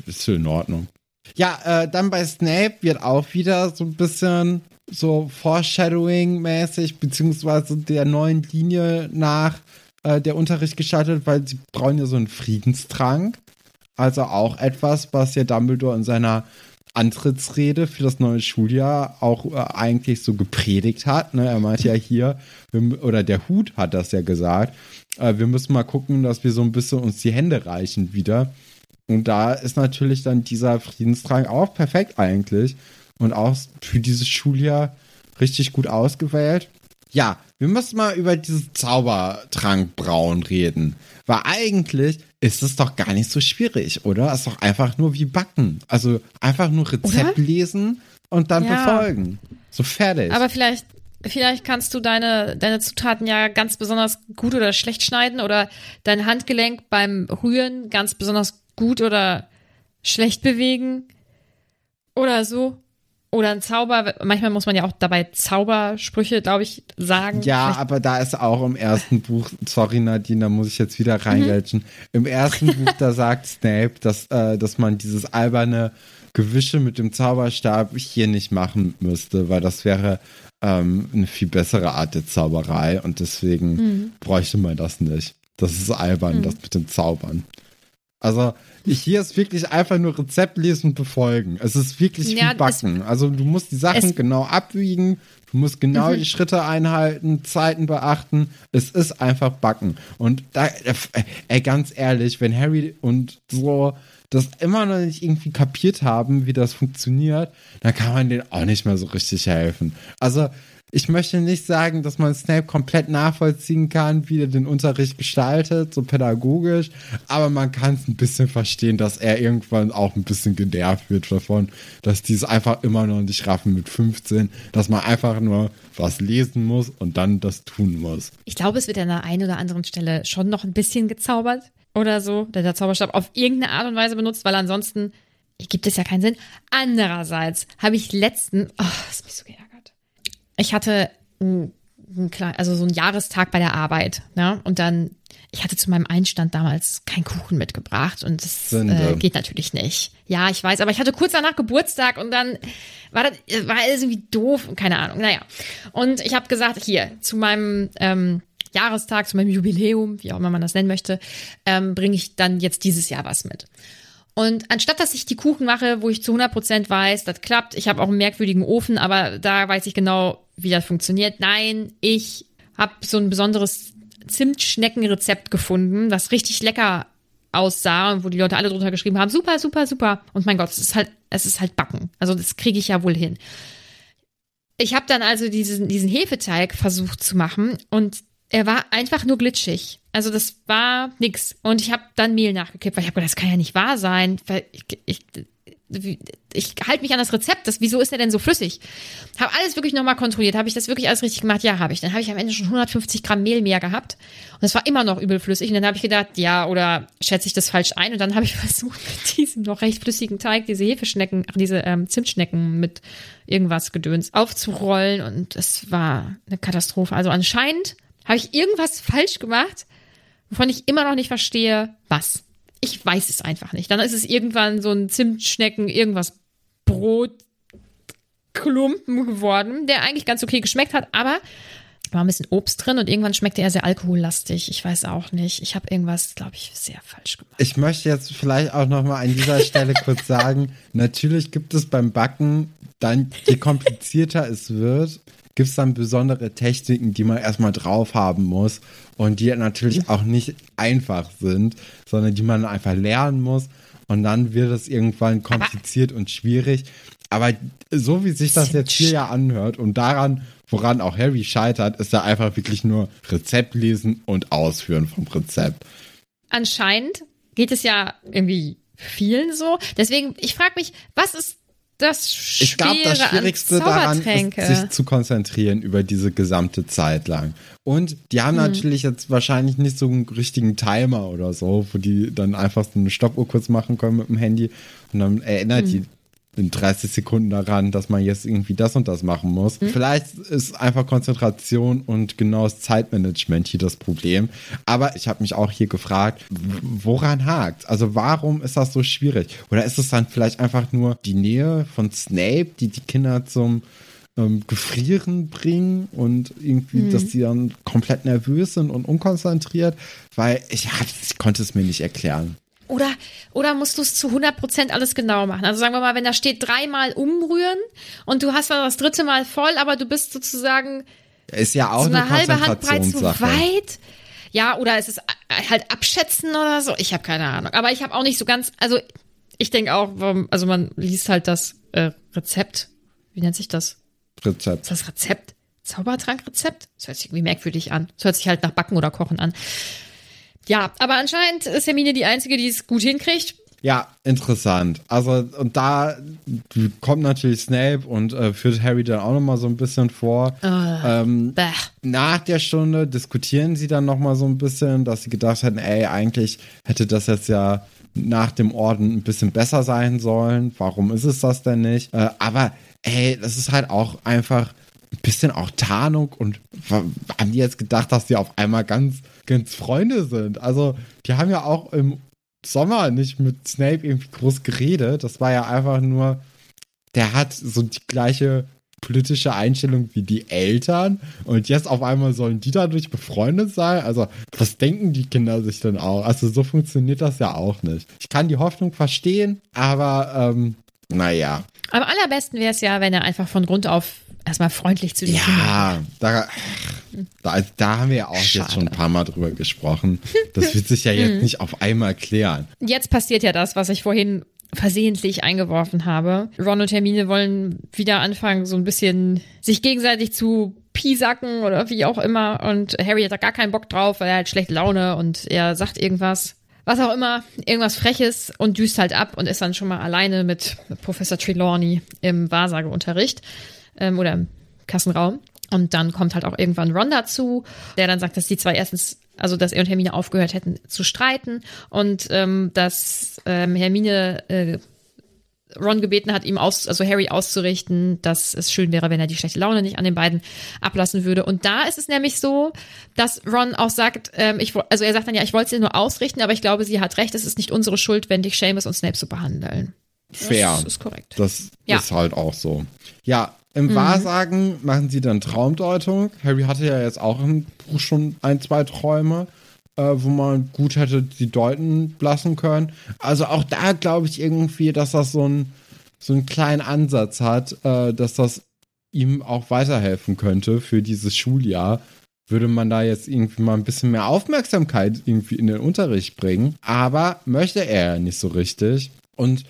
ist in Ordnung. Ja, äh, dann bei Snape wird auch wieder so ein bisschen so Foreshadowing-mäßig, beziehungsweise der neuen Linie nach äh, der Unterricht gestaltet, weil sie brauchen ja so einen Friedenstrank. Also auch etwas, was ja Dumbledore in seiner Antrittsrede für das neue Schuljahr auch äh, eigentlich so gepredigt hat. Ne? Er meinte ja hier, oder der Hut hat das ja gesagt, äh, wir müssen mal gucken, dass wir so ein bisschen uns die Hände reichen wieder. Und da ist natürlich dann dieser Friedenstrank auch perfekt eigentlich und auch für dieses Schuljahr richtig gut ausgewählt. Ja, wir müssen mal über dieses Zaubertrankbrauen reden. Weil eigentlich ist es doch gar nicht so schwierig, oder? Es ist doch einfach nur wie Backen. Also einfach nur Rezept Oder? lesen und dann Ja. befolgen. So fertig. Aber vielleicht, vielleicht kannst du deine, deine Zutaten ja ganz besonders gut oder schlecht schneiden oder dein Handgelenk beim Rühren ganz besonders gut oder schlecht bewegen oder so. Oder ein Zauber, manchmal muss man ja auch dabei Zaubersprüche, glaube ich, sagen. Ja, Vielleicht- aber da ist auch im ersten Buch, sorry Nadine, da muss ich jetzt wieder reingrätschen. Im ersten Buch, da (laughs) sagt Snape, dass, äh, dass man dieses alberne Gewische mit dem Zauberstab hier nicht machen müsste, weil das wäre ähm, eine viel bessere Art der Zauberei und deswegen bräuchte man das nicht. Das ist albern, das mit dem Zaubern. Also hier ist wirklich einfach nur Rezept lesen und befolgen. Es ist wirklich Ja, wie Backen. also du musst die Sachen es- genau abwiegen, du musst genau die Schritte einhalten, Zeiten beachten. Es ist einfach Backen. Und da, ey, ganz ehrlich, wenn Harry und so das immer noch nicht irgendwie kapiert haben, wie das funktioniert, dann kann man denen auch nicht mehr so richtig helfen. Also ich möchte nicht sagen, dass man Snape komplett nachvollziehen kann, wie er den Unterricht gestaltet, so pädagogisch, aber man kann es ein bisschen verstehen, dass er irgendwann auch ein bisschen genervt wird davon, dass die es einfach immer noch nicht raffen mit 15, dass man einfach nur was lesen muss und dann das tun muss. Ich glaube, es wird an der einen oder anderen Stelle schon noch ein bisschen gezaubert oder so, der, der Zauberstab auf irgendeine Art und Weise benutzt, weil ansonsten gibt es ja keinen Sinn. Andererseits habe ich letzten, oh, das hat mich so geärgert. Ich hatte ein, ein klein, also so einen Jahrestag bei der Arbeit, ne? Und dann, ich hatte zu meinem Einstand damals keinen Kuchen mitgebracht und das äh, geht natürlich nicht. Ja, ich weiß, aber ich hatte kurz danach Geburtstag und dann war das war alles irgendwie doof und keine Ahnung. Naja. Und ich habe gesagt, hier, zu meinem ähm, Jahrestag, zu meinem Jubiläum, wie auch immer man das nennen möchte, ähm, bringe ich dann jetzt dieses Jahr was mit. Und anstatt dass ich die Kuchen mache, wo ich zu 100% weiß, das klappt, ich habe auch einen merkwürdigen Ofen, aber da weiß ich genau, wie das funktioniert. Nein, ich habe so ein besonderes Zimtschneckenrezept gefunden, das richtig lecker aussah und wo die Leute alle drunter geschrieben haben, super, super, super. Und mein Gott, es ist halt, es ist halt Backen. Also das kriege ich ja wohl hin. Ich habe dann also diesen, diesen Hefeteig versucht zu machen und er war einfach nur glitschig. Also das war nix. Und ich habe dann Mehl nachgekippt, weil ich habe gedacht, das kann ja nicht wahr sein. Weil ich, ich, ich halte mich an das Rezept. Das, wieso ist er denn so flüssig? Habe alles wirklich nochmal kontrolliert. Habe ich das wirklich alles richtig gemacht? Ja, habe ich. Dann habe ich am Ende schon 150 Gramm Mehl mehr gehabt. Und es war immer noch übelflüssig. Und dann habe ich gedacht, ja, oder schätze ich das falsch ein? Und dann habe ich (laughs) versucht, mit diesem noch recht flüssigen Teig diese Hefeschnecken, diese ähm, Zimtschnecken mit irgendwas Gedöns aufzurollen. Und es war eine Katastrophe. Also anscheinend habe ich irgendwas falsch gemacht, wovon ich immer noch nicht verstehe, was. Ich weiß es einfach nicht. Dann ist es irgendwann so ein Zimtschnecken, irgendwas Brotklumpen geworden, der eigentlich ganz okay geschmeckt hat, aber war ein bisschen Obst drin und irgendwann schmeckte er sehr alkohollastig. Ich weiß auch nicht. Ich habe irgendwas, glaube ich, sehr falsch gemacht. Ich möchte jetzt vielleicht auch noch mal an dieser Stelle (laughs) kurz sagen, natürlich gibt es beim Backen dann, je komplizierter es wird, gibt es dann besondere Techniken, die man erstmal drauf haben muss und die natürlich auch nicht einfach sind, sondern die man einfach lernen muss und dann wird es irgendwann kompliziert und schwierig. Aber so wie sich das jetzt hier ja anhört und daran, woran auch Harry scheitert, ist da einfach wirklich nur Rezept lesen und ausführen vom Rezept. Anscheinend geht es ja irgendwie vielen so. Deswegen, ich frage mich, was ist das Schwere Ich glaube, das Schwierigste daran ist, sich zu konzentrieren über diese gesamte Zeit lang. Und die haben mhm. natürlich jetzt wahrscheinlich nicht so einen richtigen Timer oder so, wo die dann einfach so eine Stoppuhr kurz machen können mit dem Handy und dann erinnert mhm. die in 30 Sekunden daran, dass man jetzt irgendwie das und das machen muss. Mhm. Vielleicht ist einfach Konzentration und genaues Zeitmanagement hier das Problem. Aber ich habe mich auch hier gefragt, woran hakt? Also warum ist das so schwierig? Oder ist es dann vielleicht einfach nur die Nähe von Snape, die die Kinder zum ähm, Gefrieren bringen und irgendwie, mhm. dass die dann komplett nervös sind und unkonzentriert? Weil ich, hab, ich konnte es mir nicht erklären. Oder, oder musst du es zu 100% alles genau machen? Also sagen wir mal, wenn da steht dreimal umrühren und du hast dann das dritte Mal voll, aber du bist sozusagen ist ja auch so eine, eine halbe Handbreit zu weit. Ja, oder ist es halt abschätzen oder so? Ich habe keine Ahnung. Aber ich habe auch nicht so ganz, also ich denke auch, also man liest halt das äh, Rezept. Wie nennt sich das? Rezept. Ist das Rezept? Zaubertrankrezept? Das hört sich irgendwie merkwürdig an. Das hört sich halt nach Backen oder Kochen an. Ja, aber anscheinend ist Hermine die Einzige, die es gut hinkriegt. Ja, interessant. Also, und da kommt natürlich Snape und äh, führt Harry dann auch nochmal so ein bisschen vor. Oh, ähm, nach der Stunde diskutieren sie dann nochmal so ein bisschen, dass sie gedacht hätten, ey, eigentlich hätte das jetzt ja nach dem Orden ein bisschen besser sein sollen. Warum ist es das denn nicht? Äh, aber, ey, das ist halt auch einfach ein bisschen auch Tarnung und haben die jetzt gedacht, dass die auf einmal ganz ganz Freunde sind. Also, die haben ja auch im Sommer nicht mit Snape irgendwie groß geredet. Das war ja einfach nur, der hat so die gleiche politische Einstellung wie die Eltern und jetzt auf einmal sollen die dadurch befreundet sein. Also, was denken die Kinder sich denn auch? Also, so funktioniert das ja auch nicht. Ich kann die Hoffnung verstehen, aber ähm, naja. Am allerbesten wäre es ja, wenn er einfach von Grund auf erstmal freundlich zu den ja, da, da, da, haben wir ja auch Schade. jetzt schon ein paar Mal drüber gesprochen. Das wird sich ja jetzt nicht auf einmal klären. Jetzt passiert ja das, was ich vorhin versehentlich eingeworfen habe. Ron und Hermine wollen wieder anfangen, so ein bisschen sich gegenseitig zu piesacken oder wie auch immer. Und Harry hat da gar keinen Bock drauf, weil er hat schlechte Laune und er sagt irgendwas was auch immer, irgendwas Freches und düst halt ab und ist dann schon mal alleine mit Professor Trelawney im Wahrsageunterricht ähm, oder im Kassenraum. Und dann kommt halt auch irgendwann Ron dazu, der dann sagt, dass die zwei erstens, also dass er und Hermine aufgehört hätten zu streiten und ähm, dass ähm, Hermine äh, Ron gebeten hat, ihm aus, also Harry auszurichten, dass es schön wäre, wenn er die schlechte Laune nicht an den beiden ablassen würde. Und da ist es nämlich so, dass Ron auch sagt, ähm, ich, also er sagt dann ja, ich wollte sie nur ausrichten, aber ich glaube, sie hat recht, es ist nicht unsere Schuld, wenn dich Seamus und Snape so behandeln. Fair. Das ist korrekt. Das ja. ist halt auch so. Ja, im mhm. Wahrsagen machen sie dann Traumdeutung. Harry hatte ja jetzt auch im Buch schon ein, zwei Träume, äh, wo man gut hätte sie deuten lassen können. Also auch da glaube ich irgendwie, dass das so, ein, so einen kleinen Ansatz hat, äh, dass das ihm auch weiterhelfen könnte für dieses Schuljahr, würde man da jetzt irgendwie mal ein bisschen mehr Aufmerksamkeit irgendwie in den Unterricht bringen. Aber möchte er ja nicht so richtig. Und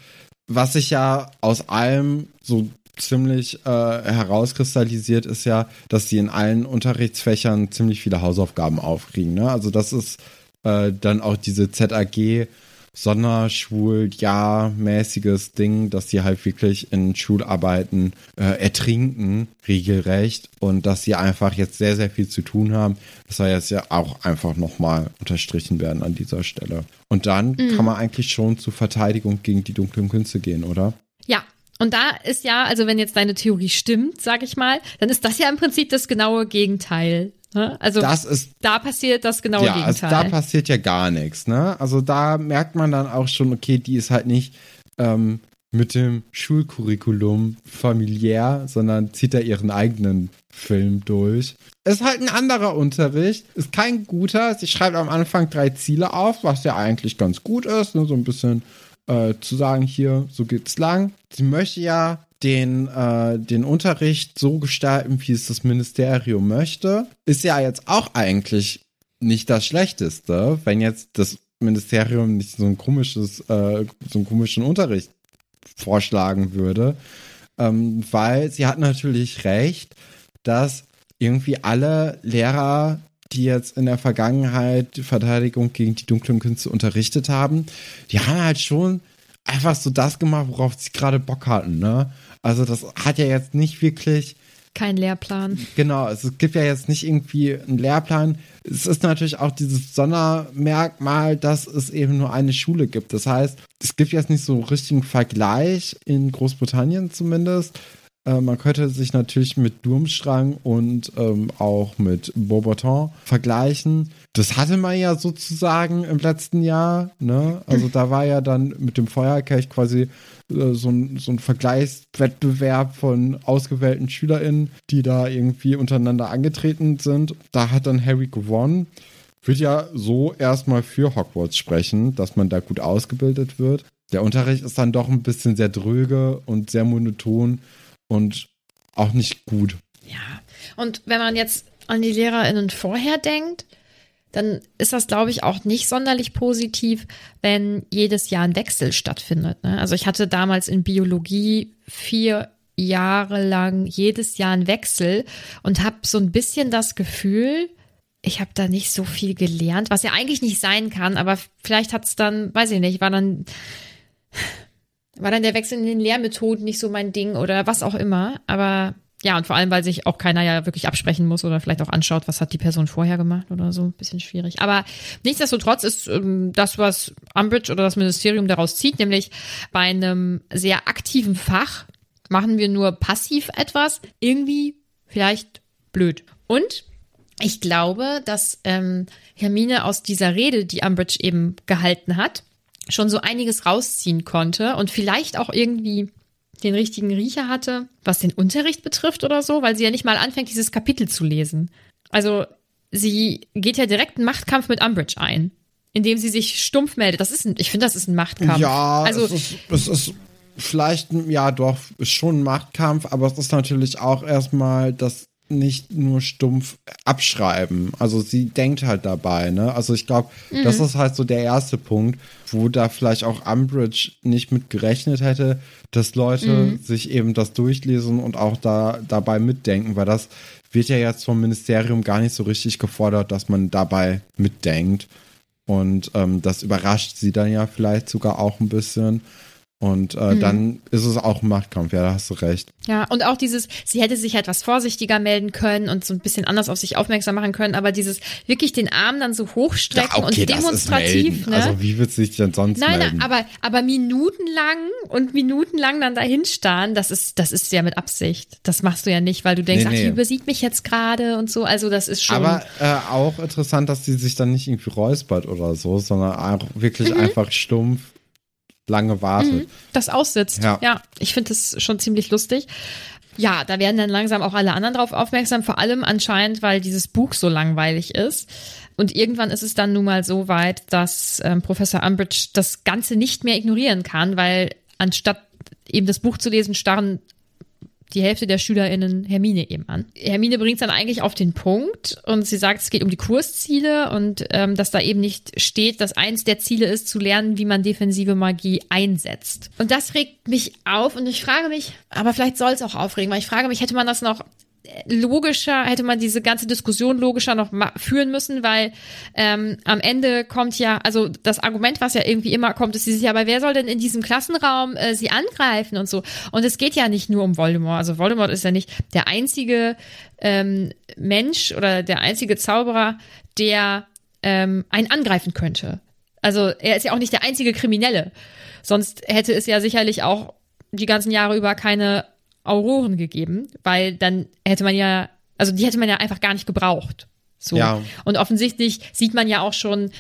was sich ja aus allem so ziemlich äh, herauskristallisiert, ist ja, dass sie in allen Unterrichtsfächern ziemlich viele Hausaufgaben aufkriegen. Ne? Also das ist äh, dann auch diese ZAG Sonderschul-Jahr-mäßiges Ding, dass sie halt wirklich in Schularbeiten äh, ertrinken, regelrecht, und dass sie einfach jetzt sehr, sehr viel zu tun haben. Das soll jetzt ja auch einfach nochmal unterstrichen werden an dieser Stelle. Und dann mhm. kann man eigentlich schon zur Verteidigung gegen die dunklen Künste gehen, oder? Ja, und da ist ja, also wenn jetzt deine Theorie stimmt, sag ich mal, dann ist das ja im Prinzip das genaue Gegenteil. Ne? Also das ist, da passiert das genaue ja, Gegenteil. Also da passiert ja gar nichts. Ne? Also da merkt man dann auch schon, okay, die ist halt nicht ähm, mit dem Schulcurriculum familiär, sondern zieht da ihren eigenen Film durch. Ist halt ein anderer Unterricht, ist kein guter. Sie schreibt am Anfang drei Ziele auf, was ja eigentlich ganz gut ist, ne? so ein bisschen äh, zu sagen, hier, so geht's lang. Sie möchte ja den, äh, den Unterricht so gestalten, wie es das Ministerium möchte. Ist ja jetzt auch eigentlich nicht das Schlechteste, wenn jetzt das Ministerium nicht so ein komisches, äh, so einen komischen Unterricht vorschlagen würde. Ähm, weil sie hat natürlich recht, dass irgendwie alle Lehrer die jetzt in der Vergangenheit die Verteidigung gegen die dunklen Künste unterrichtet haben, die haben halt schon einfach so das gemacht, worauf sie gerade Bock hatten, ne? Also das hat ja jetzt nicht wirklich kein Lehrplan. Genau, es gibt ja jetzt nicht irgendwie einen Lehrplan. Es ist natürlich auch dieses Sondermerkmal, dass es eben nur eine Schule gibt. Das heißt, es gibt jetzt nicht so einen richtigen Vergleich in Großbritannien zumindest. Äh, man könnte sich natürlich mit Durmstrang und ähm, auch mit Beaubaton vergleichen. Das hatte man ja sozusagen im letzten Jahr. Ne? Also da war ja dann mit dem Feuerkelch quasi äh, so, ein, so ein Vergleichswettbewerb von ausgewählten SchülerInnen, die da irgendwie untereinander angetreten sind. Da hat dann Harry gewonnen. Wird ja so erstmal für Hogwarts sprechen, dass man da gut ausgebildet wird. Der Unterricht ist dann doch ein bisschen sehr dröge und sehr monoton und auch nicht gut. Ja, und wenn man jetzt an die LehrerInnen vorher denkt, dann ist das, glaube ich, auch nicht sonderlich positiv, wenn jedes Jahr ein Wechsel stattfindet. Ne? Also ich hatte damals in Biologie vier Jahre lang jedes Jahr einen Wechsel und habe so ein bisschen das Gefühl, ich habe da nicht so viel gelernt, was ja eigentlich nicht sein kann, aber vielleicht hat es dann, weiß ich nicht, war dann war dann der Wechsel in den Lehrmethoden nicht so mein Ding oder was auch immer. Aber ja, und vor allem, weil sich auch keiner ja wirklich absprechen muss oder vielleicht auch anschaut, was hat die Person vorher gemacht oder so. Bisschen schwierig. Aber nichtsdestotrotz ist ähm, das, was Umbridge oder das Ministerium daraus zieht, nämlich bei einem sehr aktiven Fach machen wir nur passiv etwas, irgendwie vielleicht blöd. Und ich glaube, dass ähm, Hermine aus dieser Rede, die Umbridge eben gehalten hat, schon so einiges rausziehen konnte und vielleicht auch irgendwie den richtigen Riecher hatte, was den Unterricht betrifft oder so, weil sie ja nicht mal anfängt, dieses Kapitel zu lesen. Also sie geht ja direkt einen Machtkampf mit Umbridge ein, indem sie sich stumpf meldet. Das ist ein, ich finde, das ist ein Machtkampf. Ja, also es ist, es ist vielleicht, ja doch, ist schon ein Machtkampf, aber es ist natürlich auch erstmal das nicht nur stumpf abschreiben. Also sie denkt halt dabei, ne? Also ich glaube, mhm. das ist halt so der erste Punkt, wo da vielleicht auch Umbridge nicht mit gerechnet hätte, dass Leute mhm. sich eben das durchlesen und auch da dabei mitdenken, weil das wird ja jetzt vom Ministerium gar nicht so richtig gefordert, dass man dabei mitdenkt. Und ähm, das überrascht sie dann ja vielleicht sogar auch ein bisschen. Und äh, mhm. dann ist es auch ein Machtkampf, ja, da hast du recht. Ja, und auch dieses, sie hätte sich halt was vorsichtiger melden können und so ein bisschen anders auf sich aufmerksam machen können, aber dieses wirklich den Arm dann so hochstrecken ja, okay, und demonstrativ. Ne? Also wie wird sie sich denn sonst nein, melden? Nein, aber, aber minutenlang und minutenlang dann dahin starren, das ist, das ist ja mit Absicht. Das machst du ja nicht, weil du denkst, nee, nee. ach, die übersieht mich jetzt gerade und so. Also das ist schon. Aber äh, auch interessant, dass sie sich dann nicht irgendwie räuspert oder so, sondern auch wirklich mhm. einfach stumpf lange wartet. Mhm, das aussitzt. Ja, ja ich finde das schon ziemlich lustig. Ja, da werden dann langsam auch alle anderen drauf aufmerksam, vor allem anscheinend, weil dieses Buch so langweilig ist. Und irgendwann ist es dann nun mal so weit, dass ähm, Professor Umbridge das Ganze nicht mehr ignorieren kann, weil anstatt eben das Buch zu lesen, starren die Hälfte der SchülerInnen Hermine eben an. Hermine bringt es dann eigentlich auf den Punkt und sie sagt, es geht um die Kursziele und ähm, dass da eben nicht steht, dass eins der Ziele ist, zu lernen, wie man defensive Magie einsetzt. Und das regt mich auf und ich frage mich, aber vielleicht soll es auch aufregen, weil ich frage mich, hätte man das noch logischer, hätte man diese ganze Diskussion logischer noch führen müssen, weil ähm, am Ende kommt ja, also das Argument, was ja irgendwie immer kommt, ist dieses, ja, aber wer soll denn in diesem Klassenraum äh, sie angreifen und so? Und es geht ja nicht nur um Voldemort. Also Voldemort ist ja nicht der einzige ähm, Mensch oder der einzige Zauberer, der ähm, einen angreifen könnte. Also er ist ja auch nicht der einzige Kriminelle. Sonst hätte es ja sicherlich auch die ganzen Jahre über keine Auroren gegeben, weil dann hätte man ja, also die hätte man ja einfach gar nicht gebraucht. So. Ja. Und offensichtlich sieht man ja auch schon,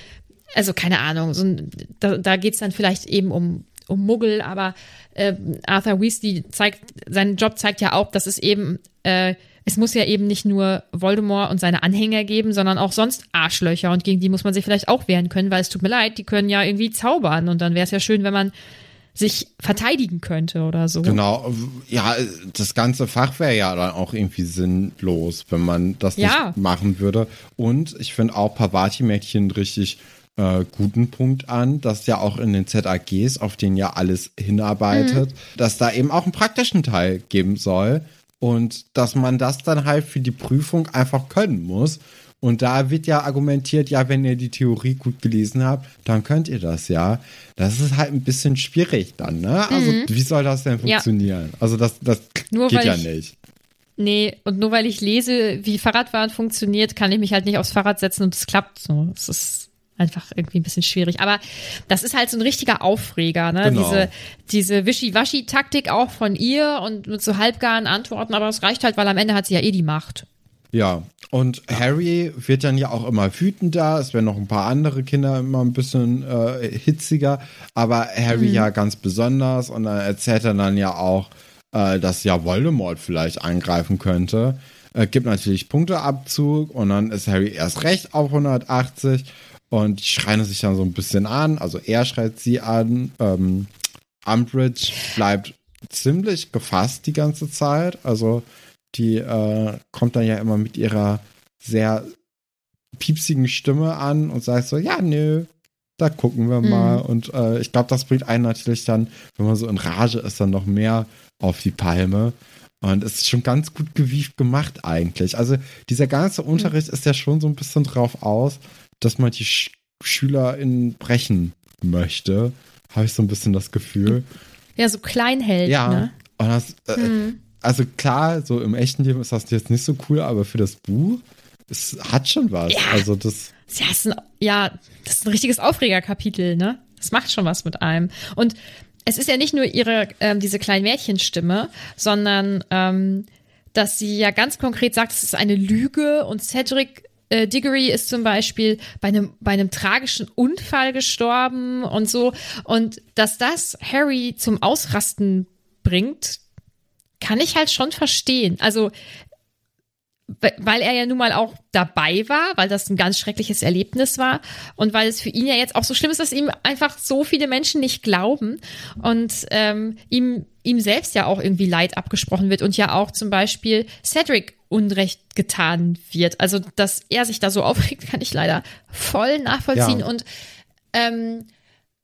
also keine Ahnung, so, da, da geht es dann vielleicht eben um, um Muggel, aber äh, Arthur Weasley zeigt, sein Job zeigt ja auch, dass es eben, äh, es muss ja eben nicht nur Voldemort und seine Anhänger geben, sondern auch sonst Arschlöcher und gegen die muss man sich vielleicht auch wehren können, weil es tut mir leid, die können ja irgendwie zaubern und dann wäre es ja schön, wenn man sich verteidigen könnte oder so. Genau, ja, das ganze Fach wäre ja dann auch irgendwie sinnlos, wenn man das Ja. nicht machen würde. Und ich finde auch Pavati-Mädchen richtig äh, guten Punkt an, dass ja auch in den ZAGs, auf den ja alles hinarbeitet, dass da eben auch einen praktischen Teil geben soll und dass man das dann halt für die Prüfung einfach können muss. Und da wird ja argumentiert, ja, wenn ihr die Theorie gut gelesen habt, dann könnt ihr das ja. Das ist halt ein bisschen schwierig dann, ne? Also, wie soll das denn Ja. funktionieren? Also, das, das Nur geht ja ich- nicht. Nee, und nur weil ich lese, wie Fahrradfahren funktioniert, kann ich mich halt nicht aufs Fahrrad setzen und es klappt so. Es ist einfach irgendwie ein bisschen schwierig. Aber das ist halt so ein richtiger Aufreger, ne? Genau. Diese, diese Wischi-Waschi-Taktik auch von ihr und mit so halbgaren Antworten, aber es reicht halt, weil am Ende hat sie ja eh die Macht. Ja, und Harry wird dann ja auch immer wütender. Es werden noch ein paar andere Kinder immer ein bisschen äh, hitziger, aber Harry ja ganz besonders. Und dann erzählt er dann ja auch, äh, dass ja Voldemort vielleicht eingreifen könnte. Äh, gibt natürlich Punkteabzug und dann ist Harry erst recht auf 180 und die schreien sich dann so ein bisschen an. Also er schreit sie an. Ähm, Umbridge bleibt ziemlich gefasst die ganze Zeit. Also die äh, kommt dann ja immer mit ihrer sehr piepsigen Stimme an und sagt so, ja, nö, da gucken wir mal. Und äh, ich glaube, das bringt einen natürlich dann, wenn man so in Rage ist, dann noch mehr auf die Palme. Und es ist schon ganz gut gewieft gemacht eigentlich. Also dieser ganze Unterricht ist ja schon so ein bisschen drauf aus, dass man die Sch SchülerInnen brechen möchte. Habe ich so ein bisschen das Gefühl. Ja, so Kleinheld, Ja. ne? Und das, äh, Also klar, so im echten Leben ist das jetzt nicht so cool, aber für das Buch, es hat schon was. Ja. Also das, Ja, ist ein, ja, das ist ein richtiges Aufregerkapitel, ne? Das macht schon was mit einem. Und es ist ja nicht nur ihre, ähm, diese kleine Mädchenstimme, sondern ähm, dass sie ja ganz konkret sagt, es ist eine Lüge und Cedric äh, Diggory ist zum Beispiel bei einem, bei einem tragischen Unfall gestorben und so. Und dass das Harry zum Ausrasten bringt, kann ich halt schon verstehen. Also we- weil er ja nun mal auch dabei war, weil das ein ganz schreckliches Erlebnis war und weil es für ihn ja jetzt auch so schlimm ist, dass ihm einfach so viele Menschen nicht glauben und ähm, ihm ihm selbst ja auch irgendwie Leid abgesprochen wird und ja auch zum Beispiel Cedric Unrecht getan wird. Also dass er sich da so (laughs) aufregt, kann ich leider voll nachvollziehen Ja. und ähm,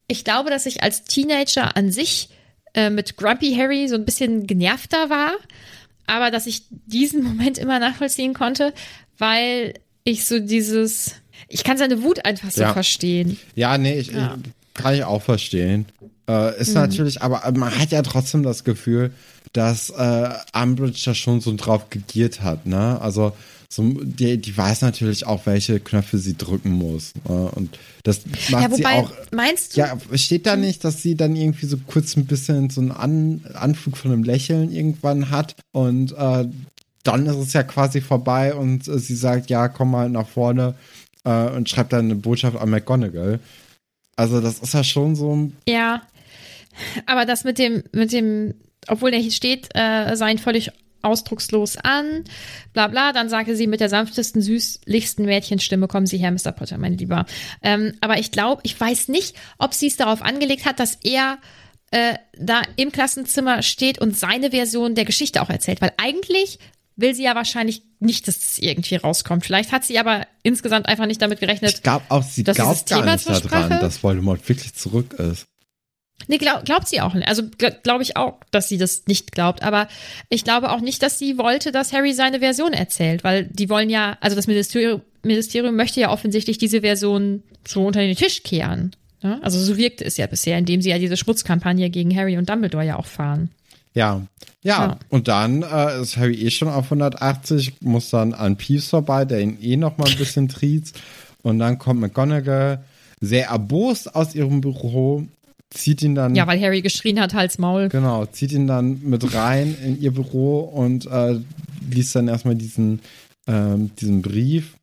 ich glaube, dass ich als Teenager an sich äh, mit Grumpy Harry so ein bisschen genervter war, aber dass ich diesen (laughs) Moment immer nachvollziehen konnte, weil ich so dieses, ich kann seine Wut einfach so Ja. verstehen. ja, nee, ich, Ja. ich, kann ich auch verstehen. Äh, Mhm. ist natürlich, aber man hat ja trotzdem das Gefühl, dass äh, Umbridge da schon so drauf gegiert hat, ne? Also so, die, die weiß natürlich auch, welche Knöpfe sie drücken muss. Äh, und das macht ja, sie wobei, auch. meinst du? Ja, steht da nicht, dass sie dann irgendwie so kurz ein bisschen so einen An Anflug von einem Lächeln irgendwann hat und äh, dann ist es ja quasi vorbei und äh, sie sagt, ja, komm mal nach vorne äh, und schreibt dann eine Botschaft an McGonagall. Also das ist ja schon so ein, Ja. Aber das mit dem, mit dem, obwohl der hier steht, äh, seien völlig ausdruckslos an, bla bla, dann sagte sie mit der sanftesten, süßlichsten Mädchenstimme, kommen Sie her, Mr. Potter, mein Lieber. Ähm, aber ich glaube, ich weiß nicht, ob sie es darauf angelegt hat, dass er äh, da im Klassenzimmer steht und seine Version der Geschichte auch erzählt. Weil eigentlich will sie ja wahrscheinlich nicht, dass es irgendwie rauskommt. Vielleicht hat sie aber insgesamt einfach nicht damit gerechnet. Ich glaube auch, sie dass glaubt gar nicht daran, dass Voldemort wirklich zurück ist. Nee, glaub, glaubt sie auch nicht. Also gl- glaube ich auch, dass sie das nicht glaubt. Aber ich glaube auch nicht, dass sie wollte, dass Harry seine Version erzählt, weil die wollen ja, also das Ministerium, Ministerium möchte ja offensichtlich diese Version so unter den Tisch kehren. Ne? Also so wirkte es ja bisher, indem sie ja diese Schmutzkampagne gegen Harry und Dumbledore ja auch fahren. Ja. Ja, Ja. und dann äh, ist Harry eh schon auf 180, muss dann an Peeves vorbei, der ihn eh noch mal ein bisschen triezt. Und dann kommt McGonagall sehr erbost aus ihrem Büro, zieht ihn dann Ja, weil Harry geschrien hat, Hals Maul. Genau, zieht ihn dann mit rein in ihr Büro und äh, liest dann erstmal diesen, ähm, diesen Brief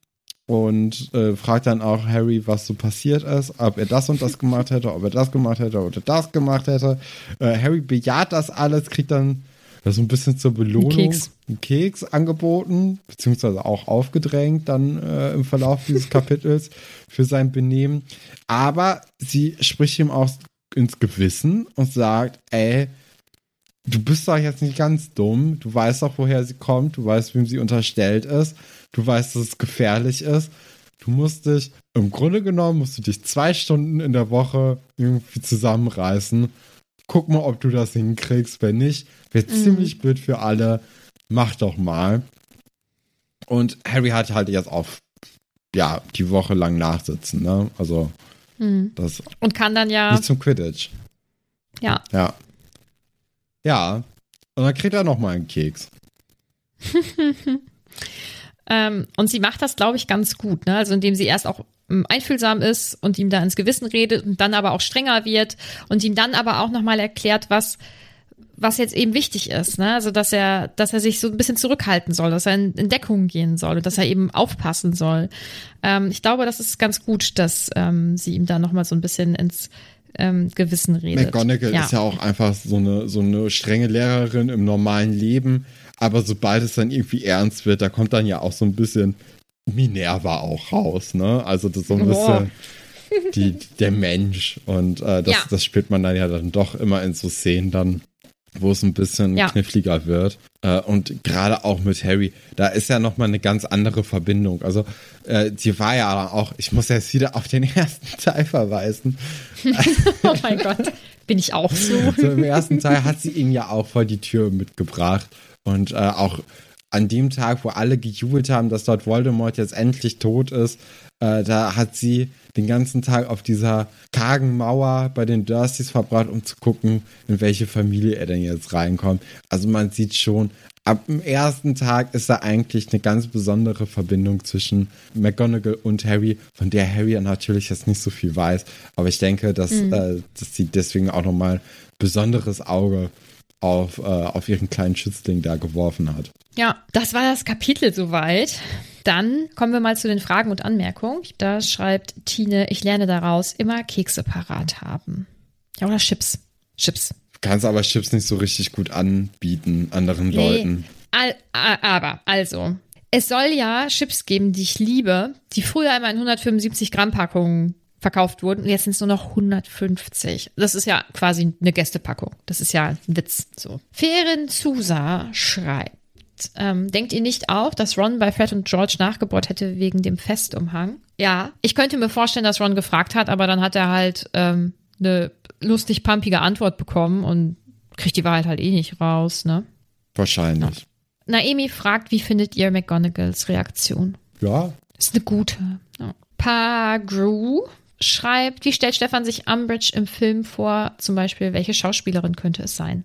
und äh, fragt dann auch Harry, was so passiert ist, ob er das und das (laughs) gemacht hätte, ob er das gemacht hätte oder das gemacht hätte. Äh, Harry bejaht das alles, kriegt dann so ein bisschen zur Belohnung Keks. einen Keks angeboten, beziehungsweise auch aufgedrängt dann äh, im Verlauf dieses (laughs) Kapitels für sein Benehmen. Aber sie spricht ihm auch ins Gewissen und sagt, ey, du bist doch jetzt nicht ganz dumm, du weißt doch, woher sie kommt, du weißt, wem sie unterstellt ist, du weißt, dass es gefährlich ist. Du musst dich, im Grunde genommen, musst du dich zwei Stunden in der Woche irgendwie zusammenreißen. Guck mal, ob du das hinkriegst. Wenn nicht, wird ziemlich blöd für alle. Mach doch mal. Und Harry hat halt jetzt auch, ja, die Woche lang nachsitzen, ne? Also, das Und kann dann ja, nicht zum Quidditch. ja, Ja. Ja. Und dann kriegt er noch mal einen Keks. (laughs) Ähm, und sie macht das, glaube ich, ganz gut, ne? Also indem sie erst auch ähm, einfühlsam ist und ihm da ins Gewissen redet und dann aber auch strenger wird und ihm dann aber auch nochmal erklärt, was was jetzt eben wichtig ist, ne? Also dass er, dass er sich so ein bisschen zurückhalten soll, dass er in, in Deckung gehen soll und dass er eben aufpassen soll. Ähm, ich glaube, das ist ganz gut, dass ähm, sie ihm da nochmal so ein bisschen ins ähm, Gewissen redet. McGonagall ist ja auch einfach so eine, so eine strenge Lehrerin im normalen Leben. Aber sobald es dann irgendwie ernst wird, da kommt dann ja auch so ein bisschen Minerva auch raus, ne? Also das ist so ein Boah. bisschen die, der Mensch. Und äh, das, Ja. das spielt man dann ja dann doch immer in so Szenen dann, wo es ein bisschen Ja. kniffliger wird. Äh, und gerade auch mit Harry, da ist ja nochmal eine ganz andere Verbindung. Also äh, sie war ja auch, ich muss jetzt wieder auf den (laughs) ersten Teil verweisen. (laughs) Oh mein Gott, bin ich auch so. (laughs) So im ersten Teil hat sie ihn ja auch vor die Tür mitgebracht. Und äh, auch an dem Tag, wo alle gejubelt haben, dass dort Voldemort jetzt endlich tot ist, äh, da hat sie den ganzen Tag auf dieser kargen Mauer bei den Dursleys verbracht, um zu gucken, in welche Familie er denn jetzt reinkommt. Also man sieht schon, ab dem ersten Tag ist da eigentlich eine ganz besondere Verbindung zwischen McGonagall und Harry, von der Harry ja natürlich jetzt nicht so viel weiß. Aber ich denke, dass, äh, dass sie deswegen auch nochmal besonderes Auge auf, äh, auf ihren kleinen Schützling da geworfen hat. Ja, das war das Kapitel soweit. Dann kommen wir mal zu den Fragen und Anmerkungen. Da schreibt Tine, ich lerne daraus, immer Kekse parat haben. Ja, oder Chips. Chips. Kannst aber Chips nicht so richtig gut anbieten anderen Leuten. Al aber, also, es soll ja Chips geben, die ich liebe, die früher immer in 175 Gramm Packungen verkauft wurden und jetzt sind es nur noch 150. Das ist ja quasi eine Gästepackung. Das ist ja ein Witz. So. Feren Zusa schreibt, ähm, denkt ihr nicht auch, dass Ron bei Fred und George nachgebohrt hätte wegen dem Festumhang? Ja, ich könnte mir vorstellen, dass Ron gefragt hat, aber dann hat er halt ähm, eine lustig pumpige Antwort bekommen und kriegt die Wahrheit halt eh nicht raus, ne? Wahrscheinlich. Naomi fragt, wie findet ihr McGonagalls Reaktion? Ja. Ist eine gute. Ja. Pagru schreibt, wie stellt Stefan sich Umbridge im Film vor? Zum Beispiel, welche Schauspielerin könnte es sein?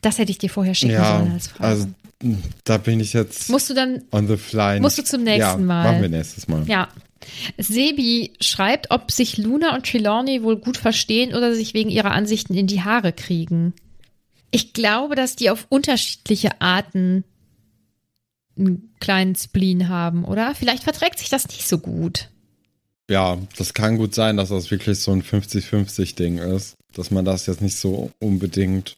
Das hätte ich dir vorher schicken Ja, sollen als Frage. also da bin ich jetzt Musst du dann, on the fly. musst du zum nächsten ja, Mal. Machen wir nächstes Mal. ja. Sebi schreibt, ob sich Luna und Trelawney wohl gut verstehen oder sich wegen ihrer Ansichten in die Haare kriegen. Ich glaube, dass die auf unterschiedliche Arten einen kleinen Spleen haben, oder? Vielleicht verträgt sich das nicht so gut. Ja, das kann gut sein, dass das wirklich so ein 50-50-Ding ist. Dass man das jetzt nicht so unbedingt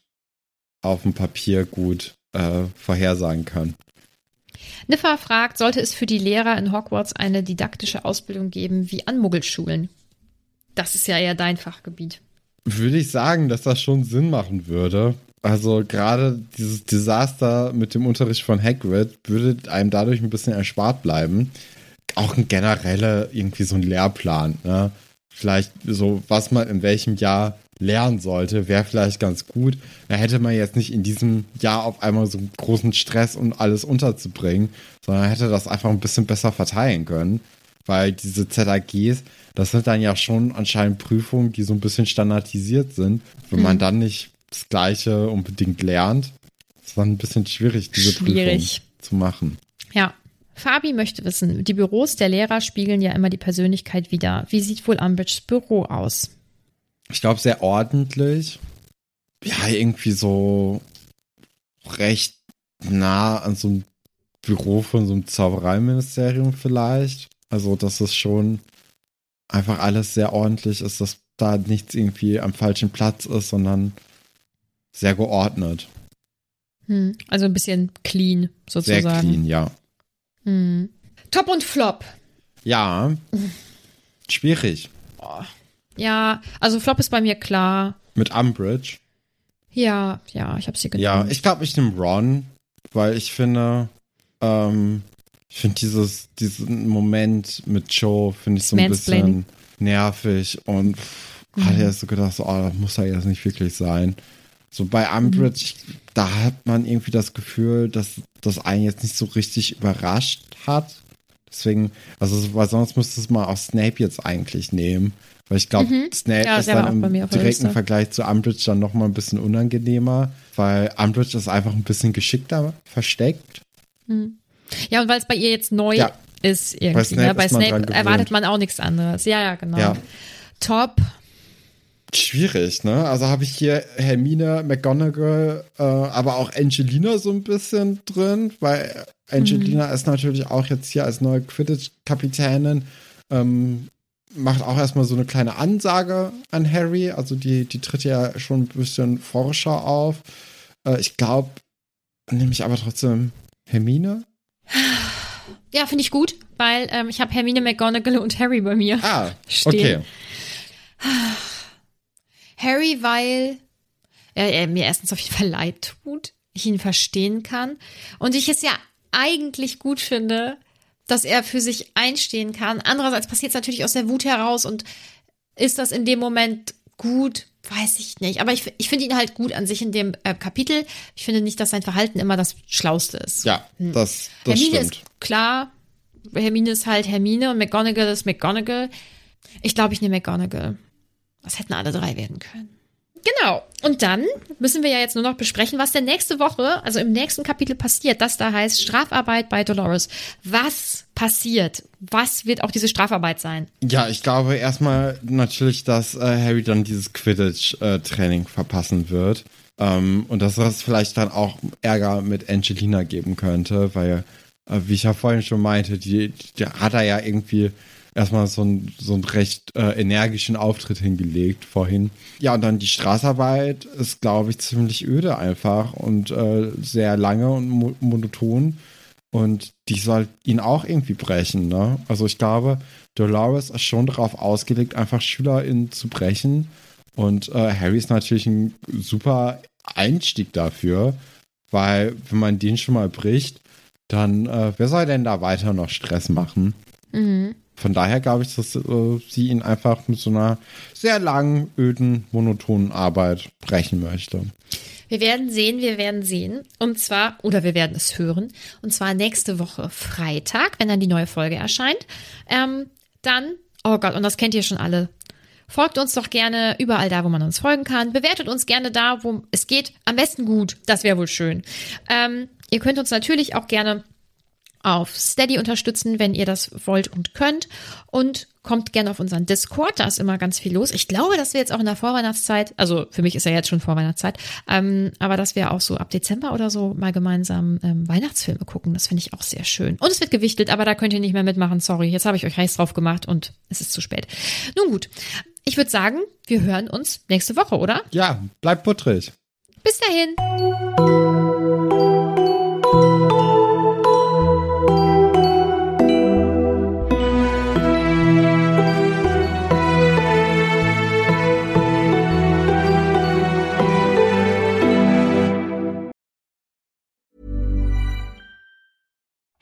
auf dem Papier gut äh, vorhersagen kann. Niffa fragt, sollte es für die Lehrer in Hogwarts eine didaktische Ausbildung geben wie an Muggelschulen? Das ist ja eher dein Fachgebiet. würde ich sagen, dass das schon Sinn machen würde. Also gerade dieses Desaster mit dem Unterricht von Hagrid würde einem dadurch ein bisschen erspart bleiben. Auch ein genereller irgendwie so ein Lehrplan. Ne? Vielleicht so, was man in welchem Jahr lernen sollte, wäre vielleicht ganz gut. Da hätte man jetzt nicht in diesem Jahr auf einmal so einen großen Stress und alles unterzubringen, sondern hätte das einfach ein bisschen besser verteilen können. Weil diese ZAGs, das sind dann ja schon anscheinend Prüfungen, die so ein bisschen standardisiert sind. Wenn man dann nicht das Gleiche unbedingt lernt, ist dann ein bisschen schwierig, diese Schwierig. Prüfung zu machen. Ja. Fabi möchte wissen, die Büros der Lehrer spiegeln ja immer die Persönlichkeit wider. Wie sieht wohl Umbridge's Büro aus? Ich glaube, sehr ordentlich. Ja, irgendwie so recht nah an so einem Büro von so einem Zaubereiministerium vielleicht. Also, dass es schon einfach alles sehr ordentlich ist, dass da nichts irgendwie am falschen Platz ist, sondern sehr geordnet. Hm. Also ein bisschen clean sozusagen. Sehr clean, ja. Hm. Top und Flop. Ja. Schwierig. Ja, also Flop ist bei mir klar. Mit Umbridge. Ja, ja, ich habe sie genommen. Ja, ich glaube, ich nehme Ron, weil ich finde, ähm, ich finde dieses, diesen Moment mit Joe, finde ich so ein bisschen nervig und pff, hatte erst so gedacht, so, oh, das muss ja jetzt nicht wirklich sein. So bei Umbridge, da hat man irgendwie das Gefühl, dass das einen jetzt nicht so richtig überrascht hat. Deswegen, also, weil sonst müsste es mal auch Snape jetzt eigentlich nehmen. Weil ich glaube, Snape Mhm. Ja, ist dann im direkten Liste. Vergleich zu Umbridge dann nochmal ein bisschen unangenehmer, weil Umbridge ist einfach ein bisschen geschickter versteckt. Ja, und weil es bei ihr jetzt neu Ja. ist irgendwie. Bei Snape ne? Bei Snape erwartet man auch nichts anderes. Ja, ja, genau. Ja. Top. Schwierig, ne? Also habe ich hier Hermine, McGonagall, äh, aber auch Angelina so ein bisschen drin, weil Angelina ist natürlich auch jetzt hier als neue Quidditch-Kapitänin, ähm, macht auch erstmal so eine kleine Ansage an Harry, also die, die tritt ja schon ein bisschen forscher auf. Äh, ich glaube, nehme ich aber trotzdem Hermine. Ja, finde ich gut, weil ähm, ich habe Hermine McGonagall und Harry bei mir. Ah, Stehen. okay. Harry, weil er, er mir erstens auf jeden Fall leid tut, ich ihn verstehen kann und ich es ja eigentlich gut finde, dass er für sich einstehen kann. Andererseits passiert es natürlich aus der Wut heraus und ist das in dem Moment gut? Weiß ich nicht. Aber ich, ich finde ihn halt gut an sich in dem äh, Kapitel. Ich finde nicht, dass sein Verhalten immer das Schlauste ist. Ja, das, das Hermine stimmt. ist klar. Hermine ist halt Hermine und McGonagall ist McGonagall. Ich glaube, ich nehme McGonagall. Das hätten alle drei werden können. Genau. Und dann müssen wir ja jetzt nur noch besprechen, was denn nächste Woche, also im nächsten Kapitel passiert. Das da heißt Strafarbeit bei Dolores. Was passiert? Was wird auch diese Strafarbeit sein? Ja, ich glaube erstmal natürlich, dass äh, Harry dann dieses Quidditch-Training verpassen wird. Ähm, und dass das vielleicht dann auch Ärger mit Angelina geben könnte, weil, äh, wie ich ja vorhin schon meinte, die, die hat er ja irgendwie erstmal so, ein, so einen recht äh, energischen Auftritt hingelegt vorhin. Ja, und dann die Straßarbeit ist, glaube ich, ziemlich öde einfach und äh, sehr lange und mo monoton. Und die soll ihn auch irgendwie brechen, ne? Also ich glaube, Dolores ist schon darauf ausgelegt, einfach SchülerInnen zu brechen. Und äh, Harry ist natürlich ein super Einstieg dafür, weil wenn man den schon mal bricht, dann äh, wer soll denn da weiter noch Stress machen? Von daher glaube ich, dass äh, sie ihn einfach mit so einer sehr langen, öden, monotonen Arbeit brechen möchte. Wir werden sehen, wir werden sehen. Und zwar, oder wir werden es hören. Und zwar nächste Woche Freitag, wenn dann die neue Folge erscheint. Ähm, dann, oh Gott, und das kennt ihr schon alle. Folgt uns doch gerne überall da, wo man uns folgen kann. Bewertet uns gerne da, wo es geht. Am besten gut. Das wäre wohl schön. Ähm, ihr könnt uns natürlich auch gerne auf Steady unterstützen, wenn ihr das wollt und könnt. Und kommt gerne auf unseren Discord, da ist immer ganz viel los. Ich glaube, dass wir jetzt auch in der Vorweihnachtszeit, also für mich ist ja jetzt schon Vorweihnachtszeit, ähm, aber dass wir auch so ab Dezember oder so mal gemeinsam ähm, Weihnachtsfilme gucken. Das finde ich auch sehr schön. Und es wird gewichtelt, aber da könnt ihr nicht mehr mitmachen. Sorry, jetzt habe ich euch heiß drauf gemacht und es ist zu spät. Nun gut, ich würde sagen, wir hören uns nächste Woche, oder? Ja, bleibt puttrig. Bis dahin.